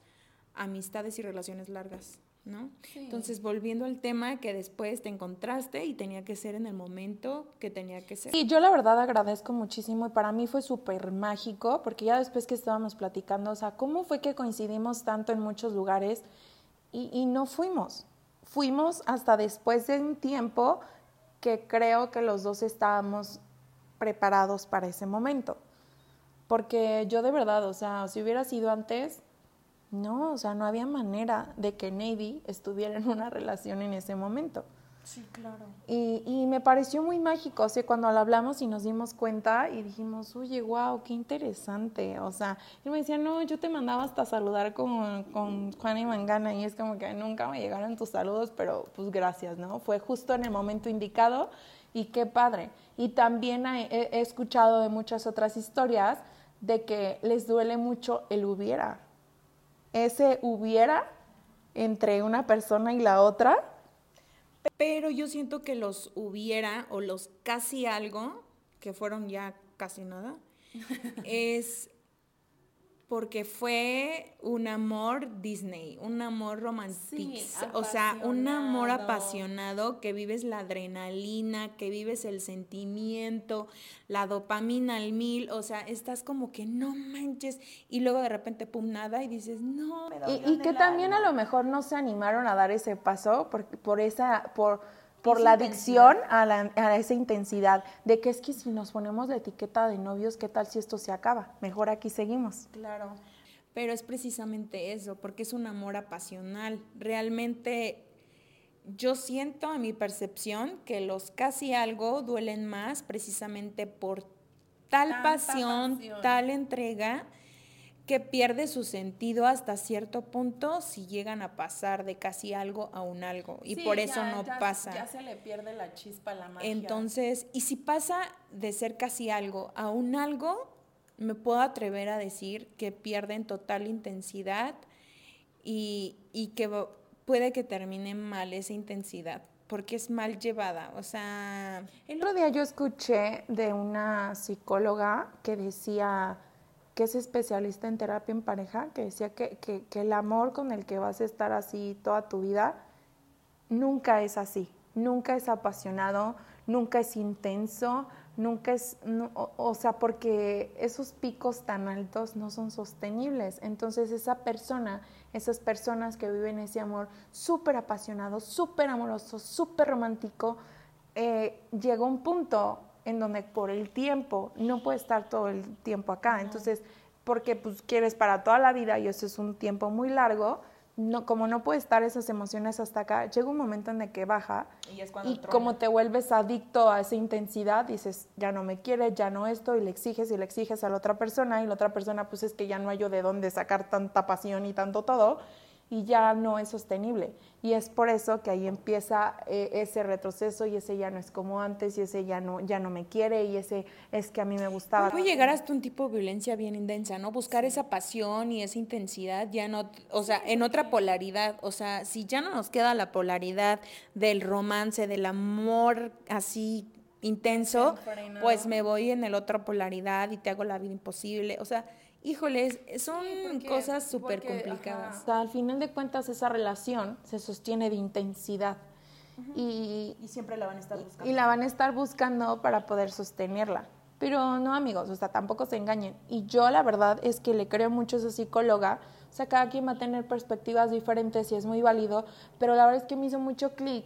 amistades y relaciones largas. ¿no? Entonces, volviendo al tema que después te encontraste y tenía que ser en el momento que tenía que ser. Sí, yo la verdad agradezco muchísimo y para mí fue súper mágico porque ya después que estábamos platicando, o sea, ¿cómo fue que coincidimos tanto en muchos lugares y, y no fuimos? Fuimos hasta después de un tiempo que creo que los dos estábamos preparados para ese momento. Porque yo de verdad, o sea, si hubiera sido antes, no, o sea, no había manera de que Navy estuviera en una relación en ese momento. Sí, claro. Y, me pareció muy mágico, o sea, cuando hablamos y nos dimos cuenta y dijimos, oye, wow, qué interesante. O sea, él me decía, no, yo te mandaba hasta saludar con, con Juan y Mangana y es como que nunca me llegaron tus saludos, pero pues gracias, ¿no? Fue justo en el momento indicado y qué padre. Y también he, he escuchado de muchas otras historias de que les duele mucho el hubiera ese hubiera entre una persona y la otra. Pero yo siento que los hubiera o los casi algo, que fueron ya casi nada, es porque fue un amor Disney, un amor romántico, o sea, un amor apasionado que vives la adrenalina, que vives el sentimiento, la dopamina al mil, o sea, estás como que no manches y luego de repente pum nada y dices, "No". Y, y que también a lo mejor no se animaron a dar ese paso por, por esa por por la adicción a, la, a, esa intensidad de que es que si nos ponemos la etiqueta de novios, ¿qué tal si esto se acaba? Mejor aquí seguimos. Claro, pero es precisamente eso, porque es un amor apasional. Realmente yo siento a mi percepción que los casi algo duelen más precisamente por tal pasión, pasión, tal entrega que pierde su sentido hasta cierto punto si llegan a pasar de casi algo a un algo y por eso no pasa. Ya se le pierde la chispa, la magia. Entonces, y si pasa de ser casi algo a un algo, me puedo atrever a decir que pierden total intensidad y, y que puede que termine mal esa intensidad porque es mal llevada, o sea... El otro día yo escuché de una psicóloga que decía que es especialista en terapia en pareja, que decía que, que, el amor con el que vas a estar así toda tu vida nunca es así, nunca es apasionado, nunca es intenso, nunca es, o, sea, porque esos picos tan altos no son sostenibles. Entonces esa persona, esas personas que viven ese amor súper apasionado, súper amoroso, súper romántico, eh, llega un punto en donde por el tiempo no puede estar todo el tiempo acá. Entonces, porque pues quieres para toda la vida y eso es un tiempo muy largo, no, como no puede estar esas emociones hasta acá, llega un momento en el que baja y, es y como te vuelves adicto a esa intensidad, dices, ya no me quiere, ya no esto, y le exiges y le exiges a la otra persona y la otra persona pues es que ya no hay yo de dónde sacar tanta pasión y tanto todo y ya no es sostenible. Y es por eso que ahí empieza eh, ese retroceso y ese ya no es como antes y ese ya no, ya no me quiere y ese es que a mí me gustaba. Puede llegar hasta un tipo de violencia bien intensa, ¿no? Buscar esa pasión y esa intensidad ya no, o sea, en otra polaridad, o sea, si ya no nos queda la polaridad del romance, del amor así intenso, pues me voy en el otra polaridad y te hago la vida imposible, o sea, Híjoles, son cosas súper complicadas. al final de cuentas, esa relación se sostiene de intensidad. y, y, siempre la van a estar buscando. Y la van a estar buscando para poder sostenerla. Pero no, amigos, o sea, tampoco se engañen. Y yo la verdad es que le creo mucho a esa psicóloga. O sea, cada quien va a tener perspectivas diferentes y es muy válido. Pero la verdad es que me hizo mucho clic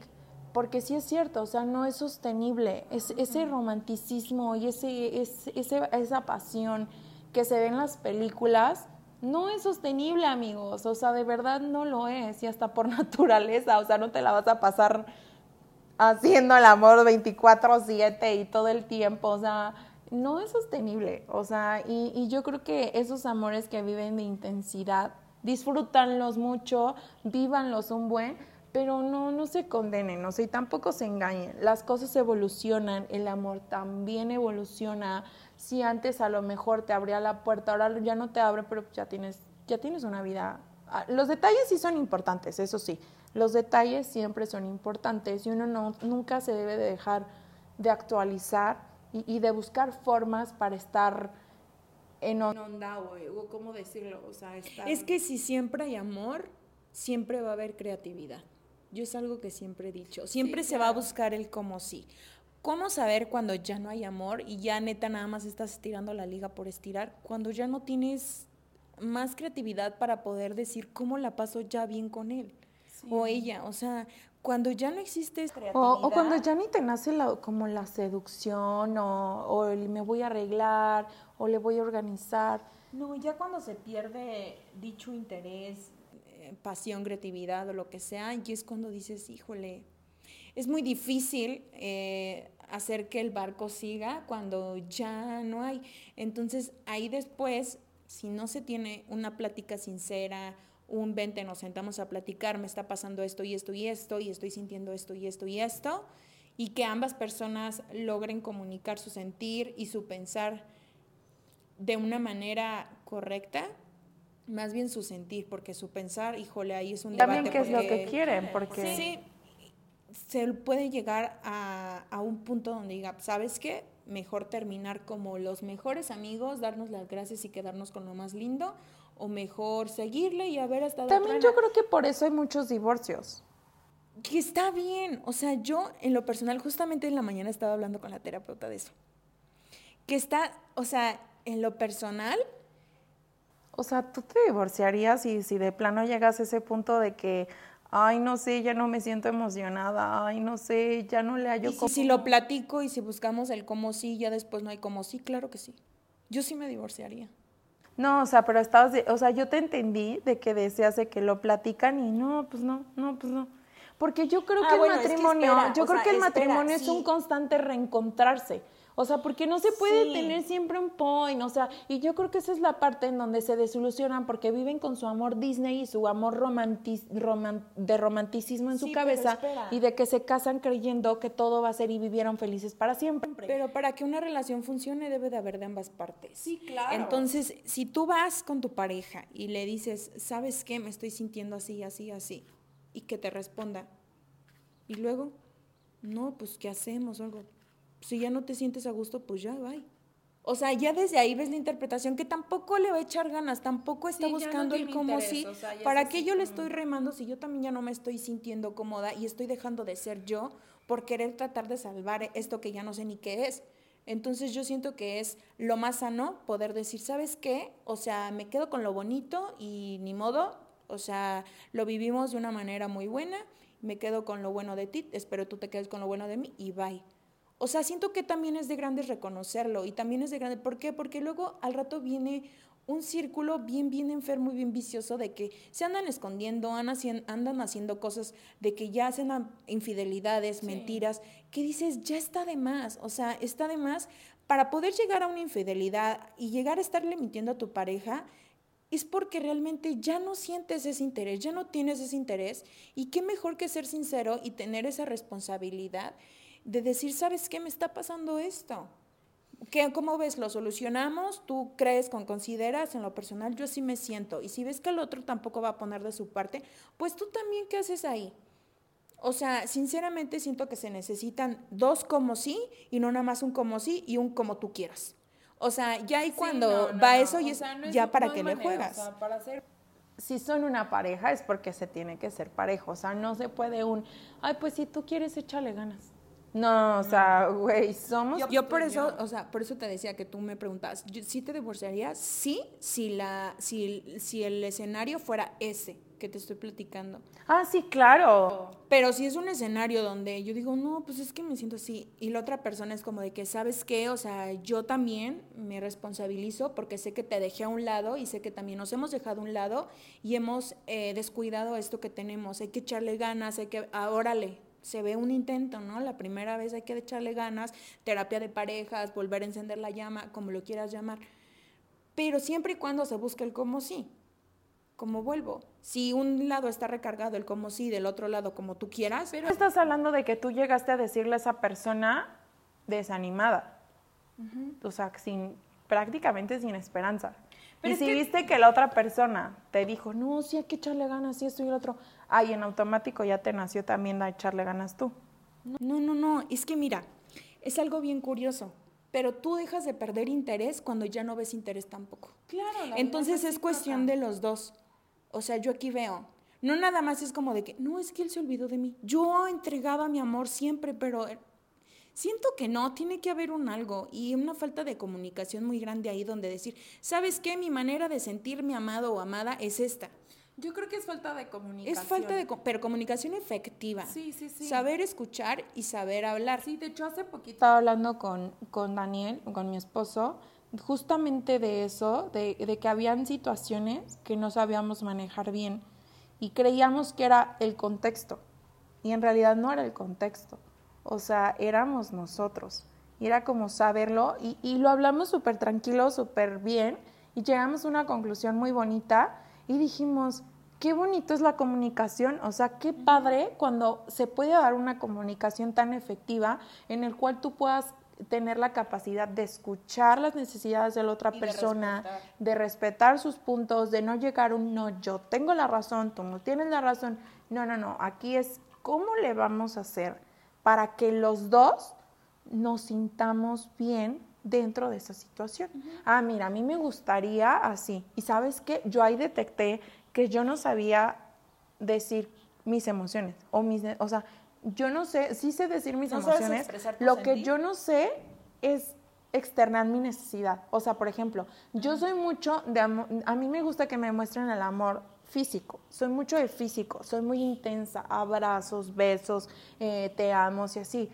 porque sí es cierto, o sea, no es sostenible. Es, ese romanticismo y ese, esa pasión que se ve en las películas no es sostenible, amigos. O sea, de verdad no lo es. Y hasta por naturaleza, o sea, no te la vas a pasar haciendo el amor 24/7 y todo el tiempo. O sea, no es sostenible. O sea, y, y yo creo que esos amores que viven de intensidad, disfrútanlos mucho, vívanlos un buen pero no, no se condenen, o sea, y tampoco se engañen. Las cosas evolucionan, el amor también evoluciona. Si antes a lo mejor te abría la puerta, ahora ya no te abre, pero ya tienes, ya tienes una vida. Ah, los detalles sí son importantes, eso sí. Los detalles siempre son importantes y uno no, nunca se debe de dejar de actualizar y, de buscar formas para estar en onda o, cómo decirlo. O sea, Es que si siempre hay amor, siempre va a haber creatividad. Yo es algo que siempre he dicho. Siempre se va a buscar el cómo sí. ¿Cómo saber cuando ya no hay amor y ya neta nada más estás estirando la liga por estirar? Cuando ya no tienes más creatividad para poder decir cómo la paso ya bien con él o ella. O sea, cuando ya no existe creatividad. O, cuando ya ni te nace como la seducción o, o el me voy a arreglar o le voy a organizar. No, ya cuando se pierde dicho interés, pasión, creatividad o lo que sea, y es cuando dices, híjole, es muy difícil eh, hacer que el barco siga cuando ya no hay. Entonces ahí después, si no se tiene una plática sincera, un 20 nos sentamos a platicar, me está pasando esto y esto y esto, y estoy sintiendo esto y esto y esto, y que ambas personas logren comunicar su sentir y su pensar de una manera correcta, más bien su sentir, porque su pensar, híjole, ahí es un debate. También qué es lo que quieren, porque... Sí, se puede llegar a, a, un punto donde diga, ¿sabes qué? Mejor terminar como los mejores amigos, darnos las gracias y quedarnos con lo más lindo, o mejor seguirle y a ver hasta. También yo creo que por eso hay muchos divorcios. Que está bien, o sea, yo en lo personal, justamente en la mañana estaba hablando con la terapeuta de eso. Que está, o sea, en lo personal, o sea, tú te divorciarías y si de plano llegas a ese punto de que, ay, no sé, ya no me siento emocionada, ay, no sé, ya no le hallo ¿Y si, lo platico y si buscamos el cómo sí, ya después no hay cómo sí, claro que sí. Yo sí me divorciaría. No, o sea, pero estabas, o sea, yo te entendí de que deseas de que lo platican y no, pues no, no, pues no. Porque yo creo ah, que el matrimonio, yo creo que el matrimonio es un constante reencontrarse. O sea, porque no se puede tener siempre un point, o sea, y yo creo que esa es la parte en donde se desilusionan porque viven con su amor Disney y su amor de romanticismo en su cabeza y de que se casan creyendo que todo va a ser y vivieron felices para siempre. Pero para que una relación funcione debe de haber de ambas partes. Sí, claro. Entonces, si tú vas con tu pareja y le dices, ¿sabes qué? Me estoy sintiendo así, así, así, y que te responda, y luego, no, pues, ¿qué hacemos? algo si ya no te sientes a gusto, pues ya, bye. O sea, ya desde ahí ves la interpretación que tampoco le va a echar ganas, tampoco está buscando el cómo sí. ¿Para qué yo le estoy remando si yo también ya no me estoy sintiendo cómoda y estoy dejando de ser yo por querer tratar de salvar esto que ya no sé ni qué es? Entonces yo siento que es lo más sano poder decir, ¿sabes qué? O sea, me quedo con lo bonito y ni modo, o sea, lo vivimos de una manera muy buena, me quedo con lo bueno de ti, espero tú te quedes con lo bueno de mí y bye. O sea, siento que también es de grandes reconocerlo y también es de grande. ¿Por qué? Porque luego al rato viene un círculo bien, bien enfermo y bien vicioso de que se andan escondiendo, andan haciendo cosas, de que ya hacen infidelidades, mentiras, que dices, ya está de más. O sea, está de más. Para poder llegar a una infidelidad y llegar a estarle mintiendo a tu pareja, es porque realmente ya no sientes ese interés, ya no tienes ese interés. Y qué mejor que ser sincero y tener esa responsabilidad de decir, ¿sabes qué me está pasando esto? ¿Qué, ¿Cómo ves? ¿Lo solucionamos? ¿Tú crees, con consideras en lo personal? Yo sí me siento. Y si ves que el otro tampoco va a poner de su parte, pues tú también, ¿qué haces ahí? O sea, sinceramente siento que se necesitan dos como sí y no nada más un como sí y un como tú quieras. O sea, ya ahí cuando va eso y es, ya para que le juegas. para hacer si son una pareja es porque se tiene que ser pareja, o sea, no se puede un, ay, pues si tú quieres, échale ganas. No, o sea, güey, somos... Yo, por eso, o sea, por eso te decía que tú me preguntabas, ¿sí te divorciarías? Sí, si, la, si, si el escenario fuera ese que te estoy platicando. Ah, sí, claro. Pero si es un escenario donde yo digo, no, pues es que me siento así, y la otra persona es como de que, ¿sabes qué? O sea, yo también me responsabilizo porque sé que te dejé a un lado y sé que también nos hemos dejado a un lado y hemos eh, descuidado esto que tenemos. Hay que echarle ganas, hay que, ah, órale, se ve un intento, ¿no? La primera vez hay que echarle ganas, terapia de parejas, volver a encender la llama, como lo quieras llamar. Pero siempre y cuando se busque el como sí. Como vuelvo, si un lado está recargado el como sí, del otro lado como tú quieras. Pero estás hablando de que tú llegaste a decirle a esa persona desanimada. O sea, sin, prácticamente sin esperanza. y si viste que la otra persona te dijo, no, sí hay que echarle ganas, sí esto y el otro, ay, en automático ya te nació también a echarle ganas tú. No, no, no, es que mira, es algo bien curioso, pero tú dejas de perder interés cuando ya no ves interés tampoco. Claro. Entonces es cuestión de los dos. O sea, yo aquí veo, no nada más es como de que, no, es que él se olvidó de mí. Yo entregaba mi amor siempre, pero siento que no, tiene que haber un algo y una falta de comunicación muy grande ahí donde decir, ¿sabes qué? Mi manera de sentirme amado o amada es esta. Yo creo que es falta de comunicación. Es falta de, pero comunicación efectiva. Sí, sí, sí. Saber escuchar y saber hablar. Sí, de hecho hace poquito estaba hablando con, con Daniel, con mi esposo, justamente de eso, de, de que habían situaciones que no sabíamos manejar bien y creíamos que era el contexto y en realidad no era el contexto. O sea, éramos nosotros. Y era como saberlo y, y lo hablamos súper tranquilo, súper bien y llegamos a una conclusión muy bonita y dijimos, qué bonito es la comunicación, o sea, qué padre cuando se puede dar una comunicación tan efectiva en el cual tú puedas tener la capacidad de escuchar las necesidades de la otra persona, de respetar. sus puntos, de no llegar a un no, yo tengo la razón, tú no tienes la razón. No, no, no, aquí es cómo le vamos a hacer para que los dos nos sintamos bien dentro de esa situación. Ah, mira, a mí me gustaría así. Y sabes qué, yo ahí detecté que yo no sabía decir mis emociones o mis, o sea, yo no sé, sí sé decir mis emociones. Lo que yo no sé es externar mi necesidad. O sea, por ejemplo, yo soy mucho de amor, a mí me gusta que me muestren el amor físico, soy mucho de físico, soy muy intensa, abrazos, besos, eh, te amo y así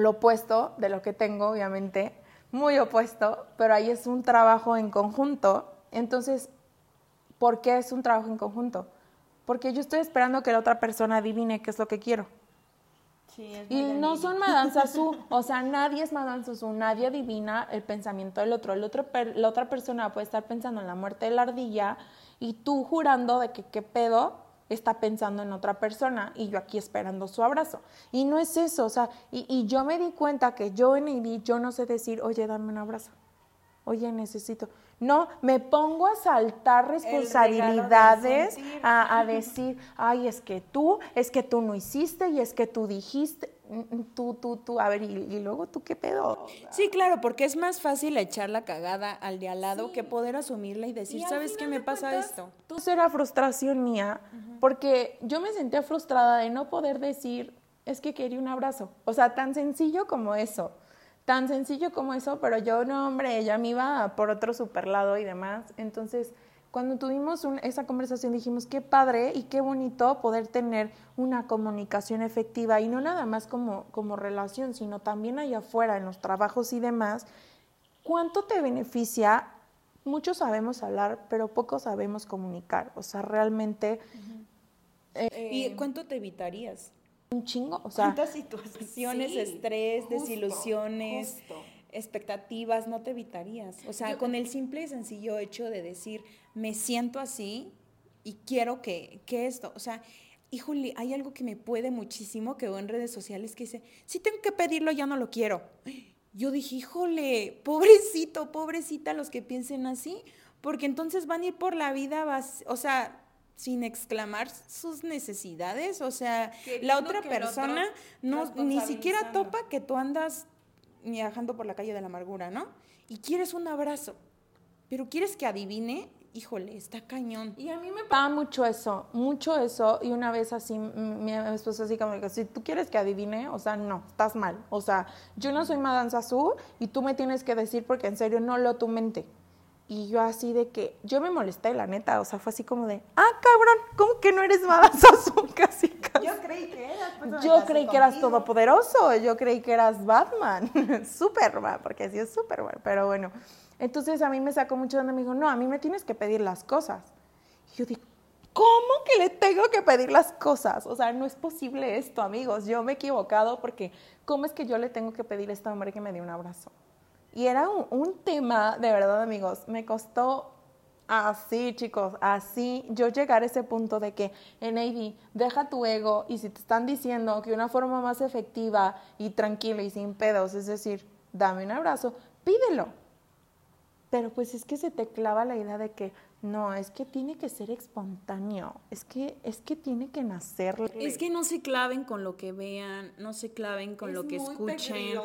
lo opuesto de lo que tengo, obviamente, muy opuesto, pero ahí es un trabajo en conjunto. Entonces, ¿por qué es un trabajo en conjunto? Porque yo estoy esperando que la otra persona adivine qué es lo que quiero. Sí, es y no son Madame o sea, nadie es Madame nadie adivina el pensamiento del otro. El otro la otra persona puede estar pensando en la muerte de la ardilla y tú jurando de que qué pedo, está pensando en otra persona y yo aquí esperando su abrazo. Y no es eso, o sea, y, yo me di cuenta que yo en el yo no sé decir, oye, dame un abrazo, oye, necesito. No, me pongo a saltar responsabilidades, a, a decir, ay, es que tú, es que tú no hiciste y es que tú dijiste tú, tú, tú, a ver, y, luego tú qué pedo. Sí, claro, porque es más fácil echar la cagada al de al lado que poder asumirla y decir, ¿sabes qué me pasa esto? Eso era frustración mía, porque yo me sentía frustrada de no poder decir, es que quería un abrazo. O sea, tan sencillo como eso. Tan sencillo como eso, pero yo no, hombre, ella me iba por otro super lado y demás. Entonces, cuando tuvimos esa conversación dijimos, qué padre y qué bonito poder tener una comunicación efectiva y no nada más como, como relación, sino también allá afuera, en los trabajos y demás. ¿Cuánto te beneficia? Muchos sabemos hablar, pero pocos sabemos comunicar. O sea, realmente... Eh, ¿Y cuánto te evitarías? Un chingo, o sea... ¿Cuántas situaciones, estrés, desilusiones? expectativas no te evitarías. O sea, con el simple y sencillo hecho de decir, me siento así y quiero que, que esto, o sea, híjole, hay algo que me puede muchísimo que veo en redes sociales que dice, si tengo que pedirlo, ya no lo quiero. Yo dije, híjole, pobrecito, pobrecita los que piensen así, porque entonces van a ir por la vida, vas, o sea, sin exclamar sus necesidades, o sea, la otra persona no ni siquiera topa que tú andas viajando por la calle de la amargura, ¿no? Y quieres un abrazo, pero quieres que adivine híjole, está cañón. Y a mí me pasa mucho eso, mucho eso. Y una vez así, mi esposo así como que, si tú quieres que adivine, o sea, no, estás mal. O sea, yo no soy Madame Sassou y tú me tienes que decir porque en serio no lo tu mente. Y yo así de que, yo me molesté, la neta, o sea, fue así como de, ah, cabrón, ¿cómo que no eres Sassou? Casi, casi. Yo creí que eras. Pues, yo creí que eras todopoderoso, yo creí que eras Batman, Superman, porque así es Superman, pero bueno. Entonces a mí me sacó mucho donde me dijo, no, a mí me tienes que pedir las cosas. Y yo digo, ¿cómo que le tengo que pedir las cosas? O sea, no es posible esto, amigos. Yo me he equivocado porque ¿cómo es que yo le tengo que pedir a este hombre que me dé un abrazo? Y era un, tema, de verdad, amigos, me costó así, chicos, así yo llegar a ese punto de que en AD, deja tu ego y si te están diciendo que una forma más efectiva y tranquila y sin pedos, es decir, dame un abrazo, pídelo pero pues es que se te clava la idea de que no, es que tiene que ser espontáneo, es que, es que tiene que nacer. Es que no se claven con lo que vean, no se claven con lo que escuchen.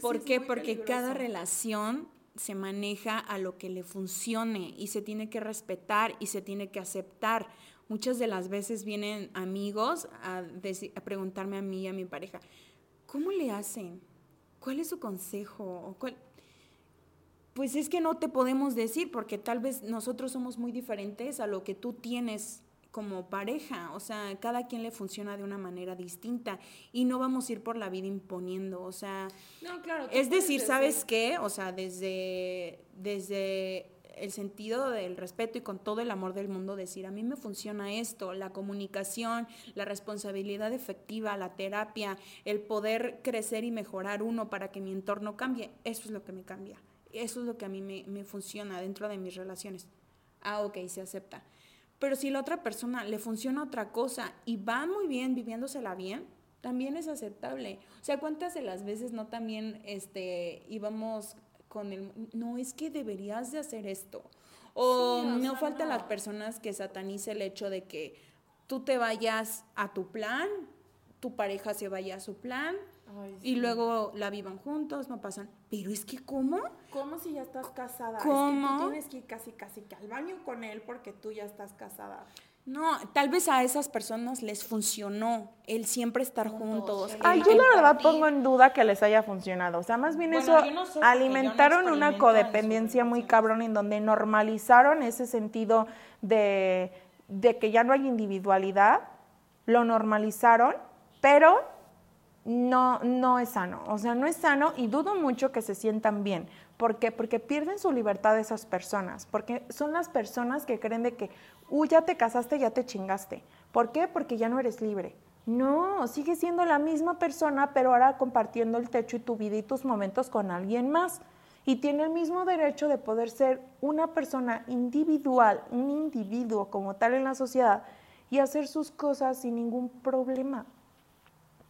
¿Por qué? Porque cada relación se maneja a lo que le funcione y se tiene que respetar y se tiene que aceptar. Muchas de las veces vienen amigos a, a preguntarme a mí y a mi pareja, ¿cómo le hacen? ¿Cuál es su consejo? ¿Cuál? Pues es que no te podemos decir porque tal vez nosotros somos muy diferentes a lo que tú tienes como pareja, o sea, cada quien le funciona de una manera distinta y no vamos a ir por la vida imponiendo, o sea, no, claro, es decir, ¿sabes qué? O sea, desde, desde el sentido del respeto y con todo el amor del mundo decir, a mí me funciona esto, la comunicación, la responsabilidad efectiva, la terapia, el poder crecer y mejorar uno para que mi entorno cambie, eso es lo que me cambia. Eso es lo que a mí me, funciona dentro de mis relaciones. Ah, ok, se acepta. Pero si la otra persona le funciona otra cosa y va muy bien viviéndosela bien, también es aceptable. O sea, ¿cuántas de las veces no también este, íbamos con el, no es que deberías de hacer esto? O, no faltan las personas que satanice el hecho de que tú te vayas a tu plan, tu pareja se vaya a su plan, y luego la vivan juntos, no pasan. Pero es que, ¿cómo? ¿Cómo si ya estás casada? ¿Cómo? Es que tú tienes que ir casi, casi que al baño con él porque tú ya estás casada. No, tal vez a esas personas les funcionó el siempre estar juntos. Ay, yo la verdad pongo en duda que les haya funcionado. O sea, más bien eso alimentaron una codependencia muy cabrón en donde normalizaron ese sentido de, de que ya no hay individualidad, lo normalizaron, pero no, no es sano. O sea, no es sano y dudo mucho que se sientan bien. ¿Por qué? Porque pierden su libertad esas personas. Porque son las personas que creen de que, uy, ya te casaste, ya te chingaste. ¿Por qué? Porque ya no eres libre. No, sigue siendo la misma persona, pero ahora compartiendo el techo y tu vida y tus momentos con alguien más. Y tiene el mismo derecho de poder ser una persona individual, un individuo como tal en la sociedad y hacer sus cosas sin ningún problema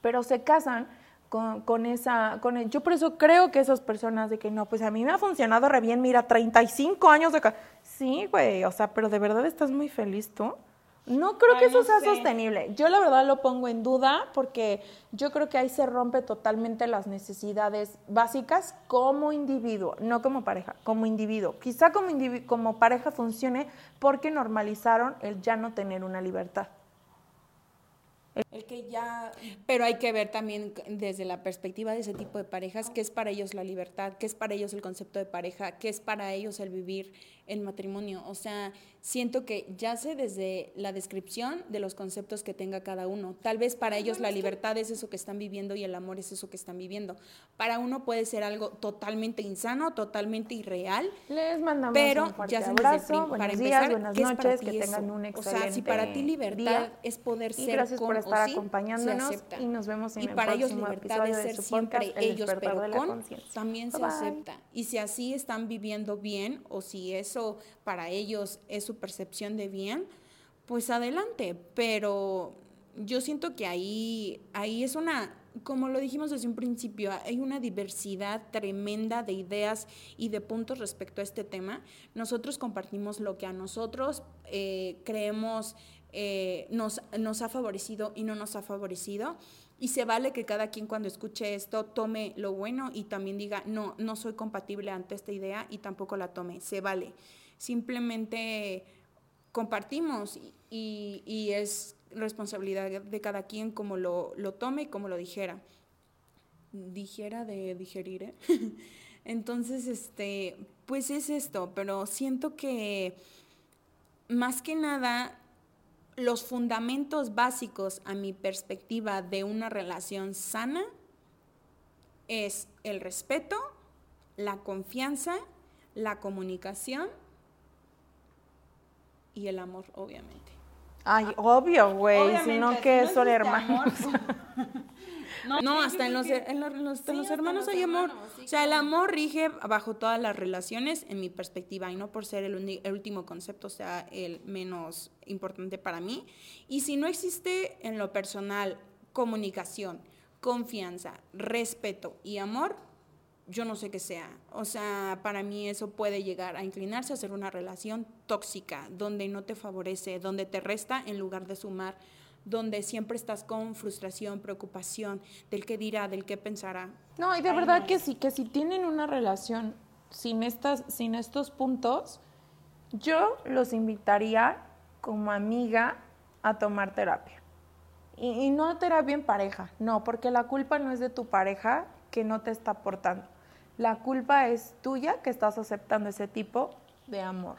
pero se casan con, esa, con el, yo por eso creo que esas personas de que no, pues a mí me ha funcionado re bien, mira, 35 años de Sí, güey, o sea, pero de verdad estás muy feliz tú. No creo que eso sea sostenible. Yo la verdad lo pongo en duda porque yo creo que ahí se rompe totalmente las necesidades básicas como individuo, no como pareja, como individuo. Quizá como, como pareja funcione porque normalizaron el ya no tener una libertad. El que ya, pero hay que ver también desde la perspectiva de ese tipo de parejas, qué es para ellos la libertad, qué es para ellos el concepto de pareja, qué es para ellos el vivir el matrimonio. O sea, siento que ya sé desde la descripción de los conceptos que tenga cada uno. Tal vez para ellos la libertad es eso que están viviendo y el amor es eso que están viviendo. Para uno puede ser algo totalmente insano, totalmente irreal. Les mandamos pero un fuerte ya abrazo, para buenos empezar, días, buenas noches, que tengan un excelente O sea, si para ti libertad es poder ser gracias con por estar o acompañándonos y nos vemos en y el para ellos próximo libertad episodio es de ser siempre podcast, El ellos despertar pero con también se Bye, bye. acepta y si así están viviendo bien o si eso para ellos es su percepción de bien, pues adelante, pero yo siento que ahí, ahí es una, como lo dijimos desde un principio, hay una diversidad tremenda de ideas y de puntos respecto a este tema. Nosotros compartimos lo que a nosotros eh, creemos eh, nos, nos ha favorecido y no nos ha favorecido. Y se vale que cada quien cuando escuche esto tome lo bueno y también diga, no, no soy compatible ante esta idea y tampoco la tome. Se vale. Simplemente compartimos y, y es responsabilidad de cada quien como lo, lo tome y como lo dijera. Dijera de digerir, ¿eh? Entonces, este, pues es esto, pero siento que más que nada los fundamentos básicos a mi perspectiva de una relación sana es el respeto, la confianza, la comunicación y el amor, obviamente. Ay, obvio, güey, sino que son hermanos. No, hasta en los, en los, los hermanos hay amor. o sea, el amor rige bajo todas las relaciones, en mi perspectiva, y no por ser el, el, último concepto sea el menos importante para mí. Y si no existe en lo personal comunicación, confianza, respeto y amor, yo no sé qué sea. O sea, para mí eso puede llegar a inclinarse a ser una relación tóxica, donde no te favorece, donde te resta en lugar de sumar, donde siempre estás con frustración, preocupación del qué dirá, del qué pensará. No, y de verdad que sí, que si tienen una relación sin, estas, sin estos puntos, yo los invitaría como amiga a tomar terapia. Y, y no terapia en pareja, no, porque la culpa no es de tu pareja que no te está aportando la culpa es tuya que estás aceptando ese tipo de amor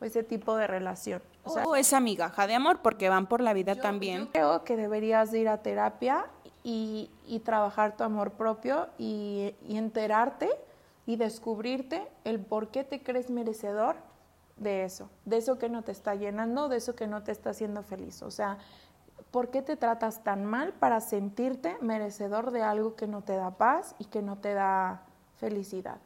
o ese tipo de relación. O, sea, esa migaja de amor porque van por la vida también. creo que deberías ir a terapia y, trabajar tu amor propio y, y enterarte y descubrirte el por qué te crees merecedor de eso, de eso que no te está llenando, de eso que no te está haciendo feliz. O sea, ¿por qué te tratas tan mal para sentirte merecedor de algo que no te da paz y que no te da felicidad.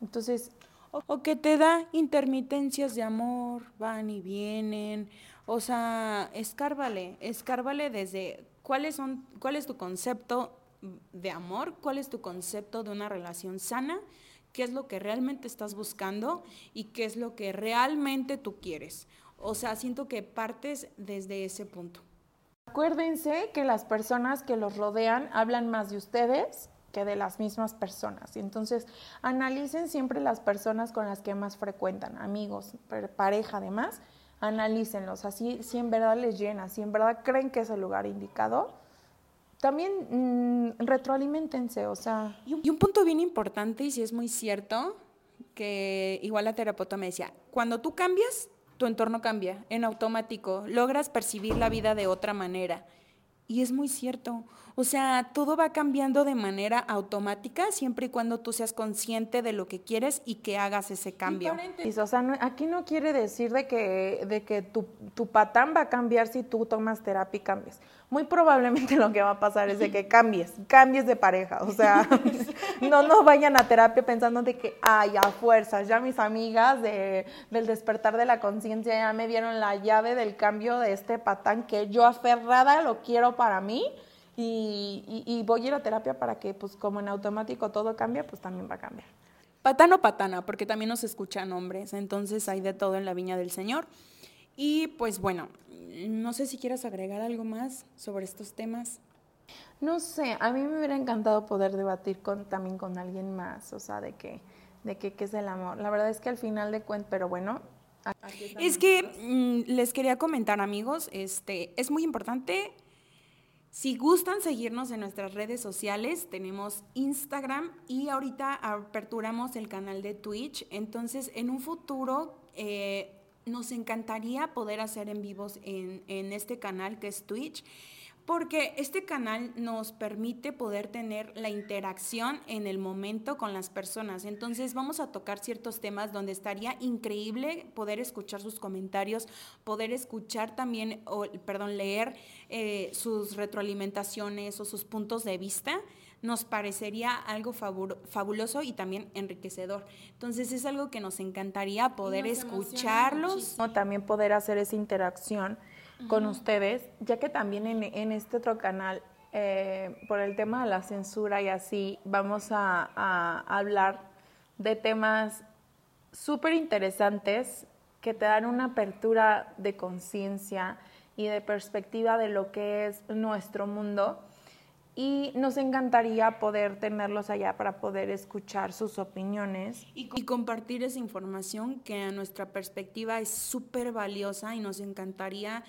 Entonces... O, que te da intermitencias de amor, van y vienen. O sea, escárvale, escárvale desde cuáles son, cuál es tu concepto de amor, cuál es tu concepto de una relación sana, qué es lo que realmente estás buscando y qué es lo que realmente tú quieres. O sea, siento que partes desde ese punto. Acuérdense que las personas que los rodean hablan más de ustedes que de las mismas personas. Entonces analicen siempre las personas con las que más frecuentan, amigos, pareja además, analícenlos, así si en verdad les llena, si en verdad creen que es el lugar indicado, también mm, retroalimentense, o sea... Y un punto bien importante, y si es muy cierto, que igual la terapeuta me decía, cuando tú cambias, tu entorno cambia en automático, logras percibir la vida de otra manera. Y es muy cierto. O sea, todo va cambiando de manera automática siempre y cuando tú seas consciente de lo que quieres y que hagas ese cambio. O sea, aquí no quiere decir de que, de que tu, tu, patán va a cambiar si tú tomas terapia y cambies. Muy probablemente lo que va a pasar es de que cambies, cambies de pareja. O sea, no nos vayan a terapia pensando de que, ay, a fuerzas, ya mis amigas de, del despertar de la conciencia ya me dieron la llave del cambio de este patán que yo aferrada lo quiero para mí y, voy a ir a terapia para que, pues como en automático todo cambia, pues también va a cambiar. Patano o patana, porque también nos escuchan hombres, entonces hay de todo en la viña del Señor. Y pues bueno, no sé si quieras agregar algo más sobre estos temas. No sé, a mí me hubiera encantado poder debatir con, también con alguien más, o sea, de que, de qué es el amor. La verdad es que al final de cuentas, pero bueno. Es que mm, les quería comentar, amigos, este, es muy importante si gustan seguirnos en nuestras redes sociales, tenemos Instagram y ahorita aperturamos el canal de Twitch. Entonces, en un futuro eh, nos encantaría poder hacer en vivos en, en este canal que es Twitch porque este canal nos permite poder tener la interacción en el momento con las personas. Entonces vamos a tocar ciertos temas donde estaría increíble poder escuchar sus comentarios, poder escuchar también, o, perdón, leer eh, sus retroalimentaciones o sus puntos de vista nos parecería algo fabuloso y también enriquecedor. Entonces es algo que nos encantaría poder escucharlos. También poder hacer esa interacción con ustedes, ya que también en, este otro canal, eh, por el tema de la censura y así, vamos a, hablar de temas súper interesantes que te dan una apertura de conciencia y de perspectiva de lo que es nuestro mundo. Y nos encantaría poder tenerlos allá para poder escuchar sus opiniones. Y, compartir esa información que a nuestra perspectiva es súper valiosa y nos encantaría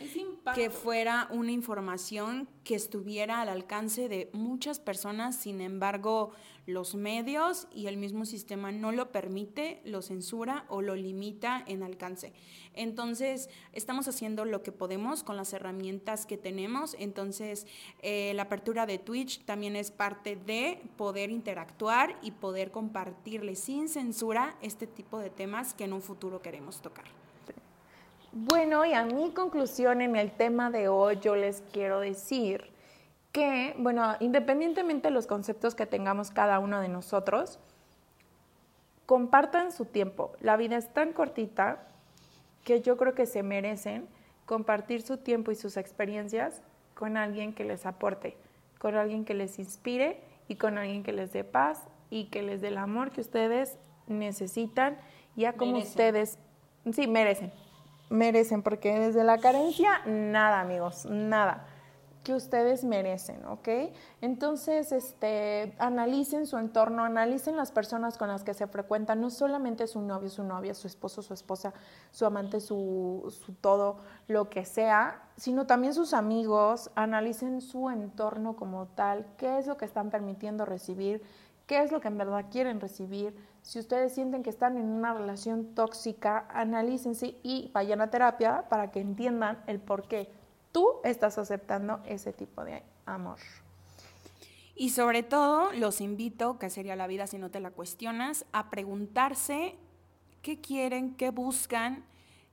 que fuera una información que estuviera al alcance de muchas personas, sin embargo los medios y el mismo sistema no lo permite, lo censura o lo limita en alcance. Entonces, estamos haciendo lo que podemos con las herramientas que tenemos. Entonces, eh, la apertura de Twitch también es parte de poder interactuar y poder compartirle sin censura este tipo de temas que en un futuro queremos tocar. Bueno, y a mi conclusión en el tema de hoy, yo les quiero decir que, bueno, independientemente de los conceptos que tengamos cada uno de nosotros, compartan su tiempo. La vida es tan cortita que yo creo que se merecen compartir su tiempo y sus experiencias con alguien que les aporte, con alguien que les inspire y con alguien que les dé paz y que les dé el amor que ustedes necesitan, ya como ustedes, sí, merecen, merecen, porque desde la carencia, nada, amigos, nada que ustedes merecen, ¿ok? Entonces, este, analicen su entorno, analicen las personas con las que se frecuentan, no solamente su novio, su novia, su esposo, su esposa, su amante, su, su todo, lo que sea, sino también sus amigos, analicen su entorno como tal, qué es lo que están permitiendo recibir, qué es lo que en verdad quieren recibir. Si ustedes sienten que están en una relación tóxica, analícense y vayan a terapia para que entiendan el por qué tú estás aceptando ese tipo de amor. Y sobre todo, los invito, que sería la vida si no te la cuestionas, a preguntarse qué quieren, qué buscan,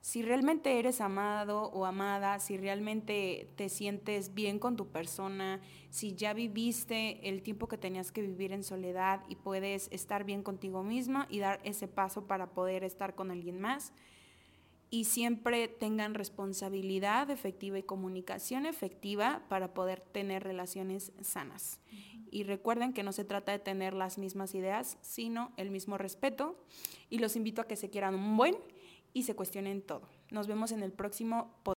si realmente eres amado o amada, si realmente te sientes bien con tu persona, si ya viviste el tiempo que tenías que vivir en soledad y puedes estar bien contigo misma y dar ese paso para poder estar con alguien más y siempre tengan responsabilidad efectiva y comunicación efectiva para poder tener relaciones sanas. Y recuerden que no se trata de tener las mismas ideas, sino el mismo respeto. Y los invito a que se quieran un buen y se cuestionen todo. Nos vemos en el próximo podcast.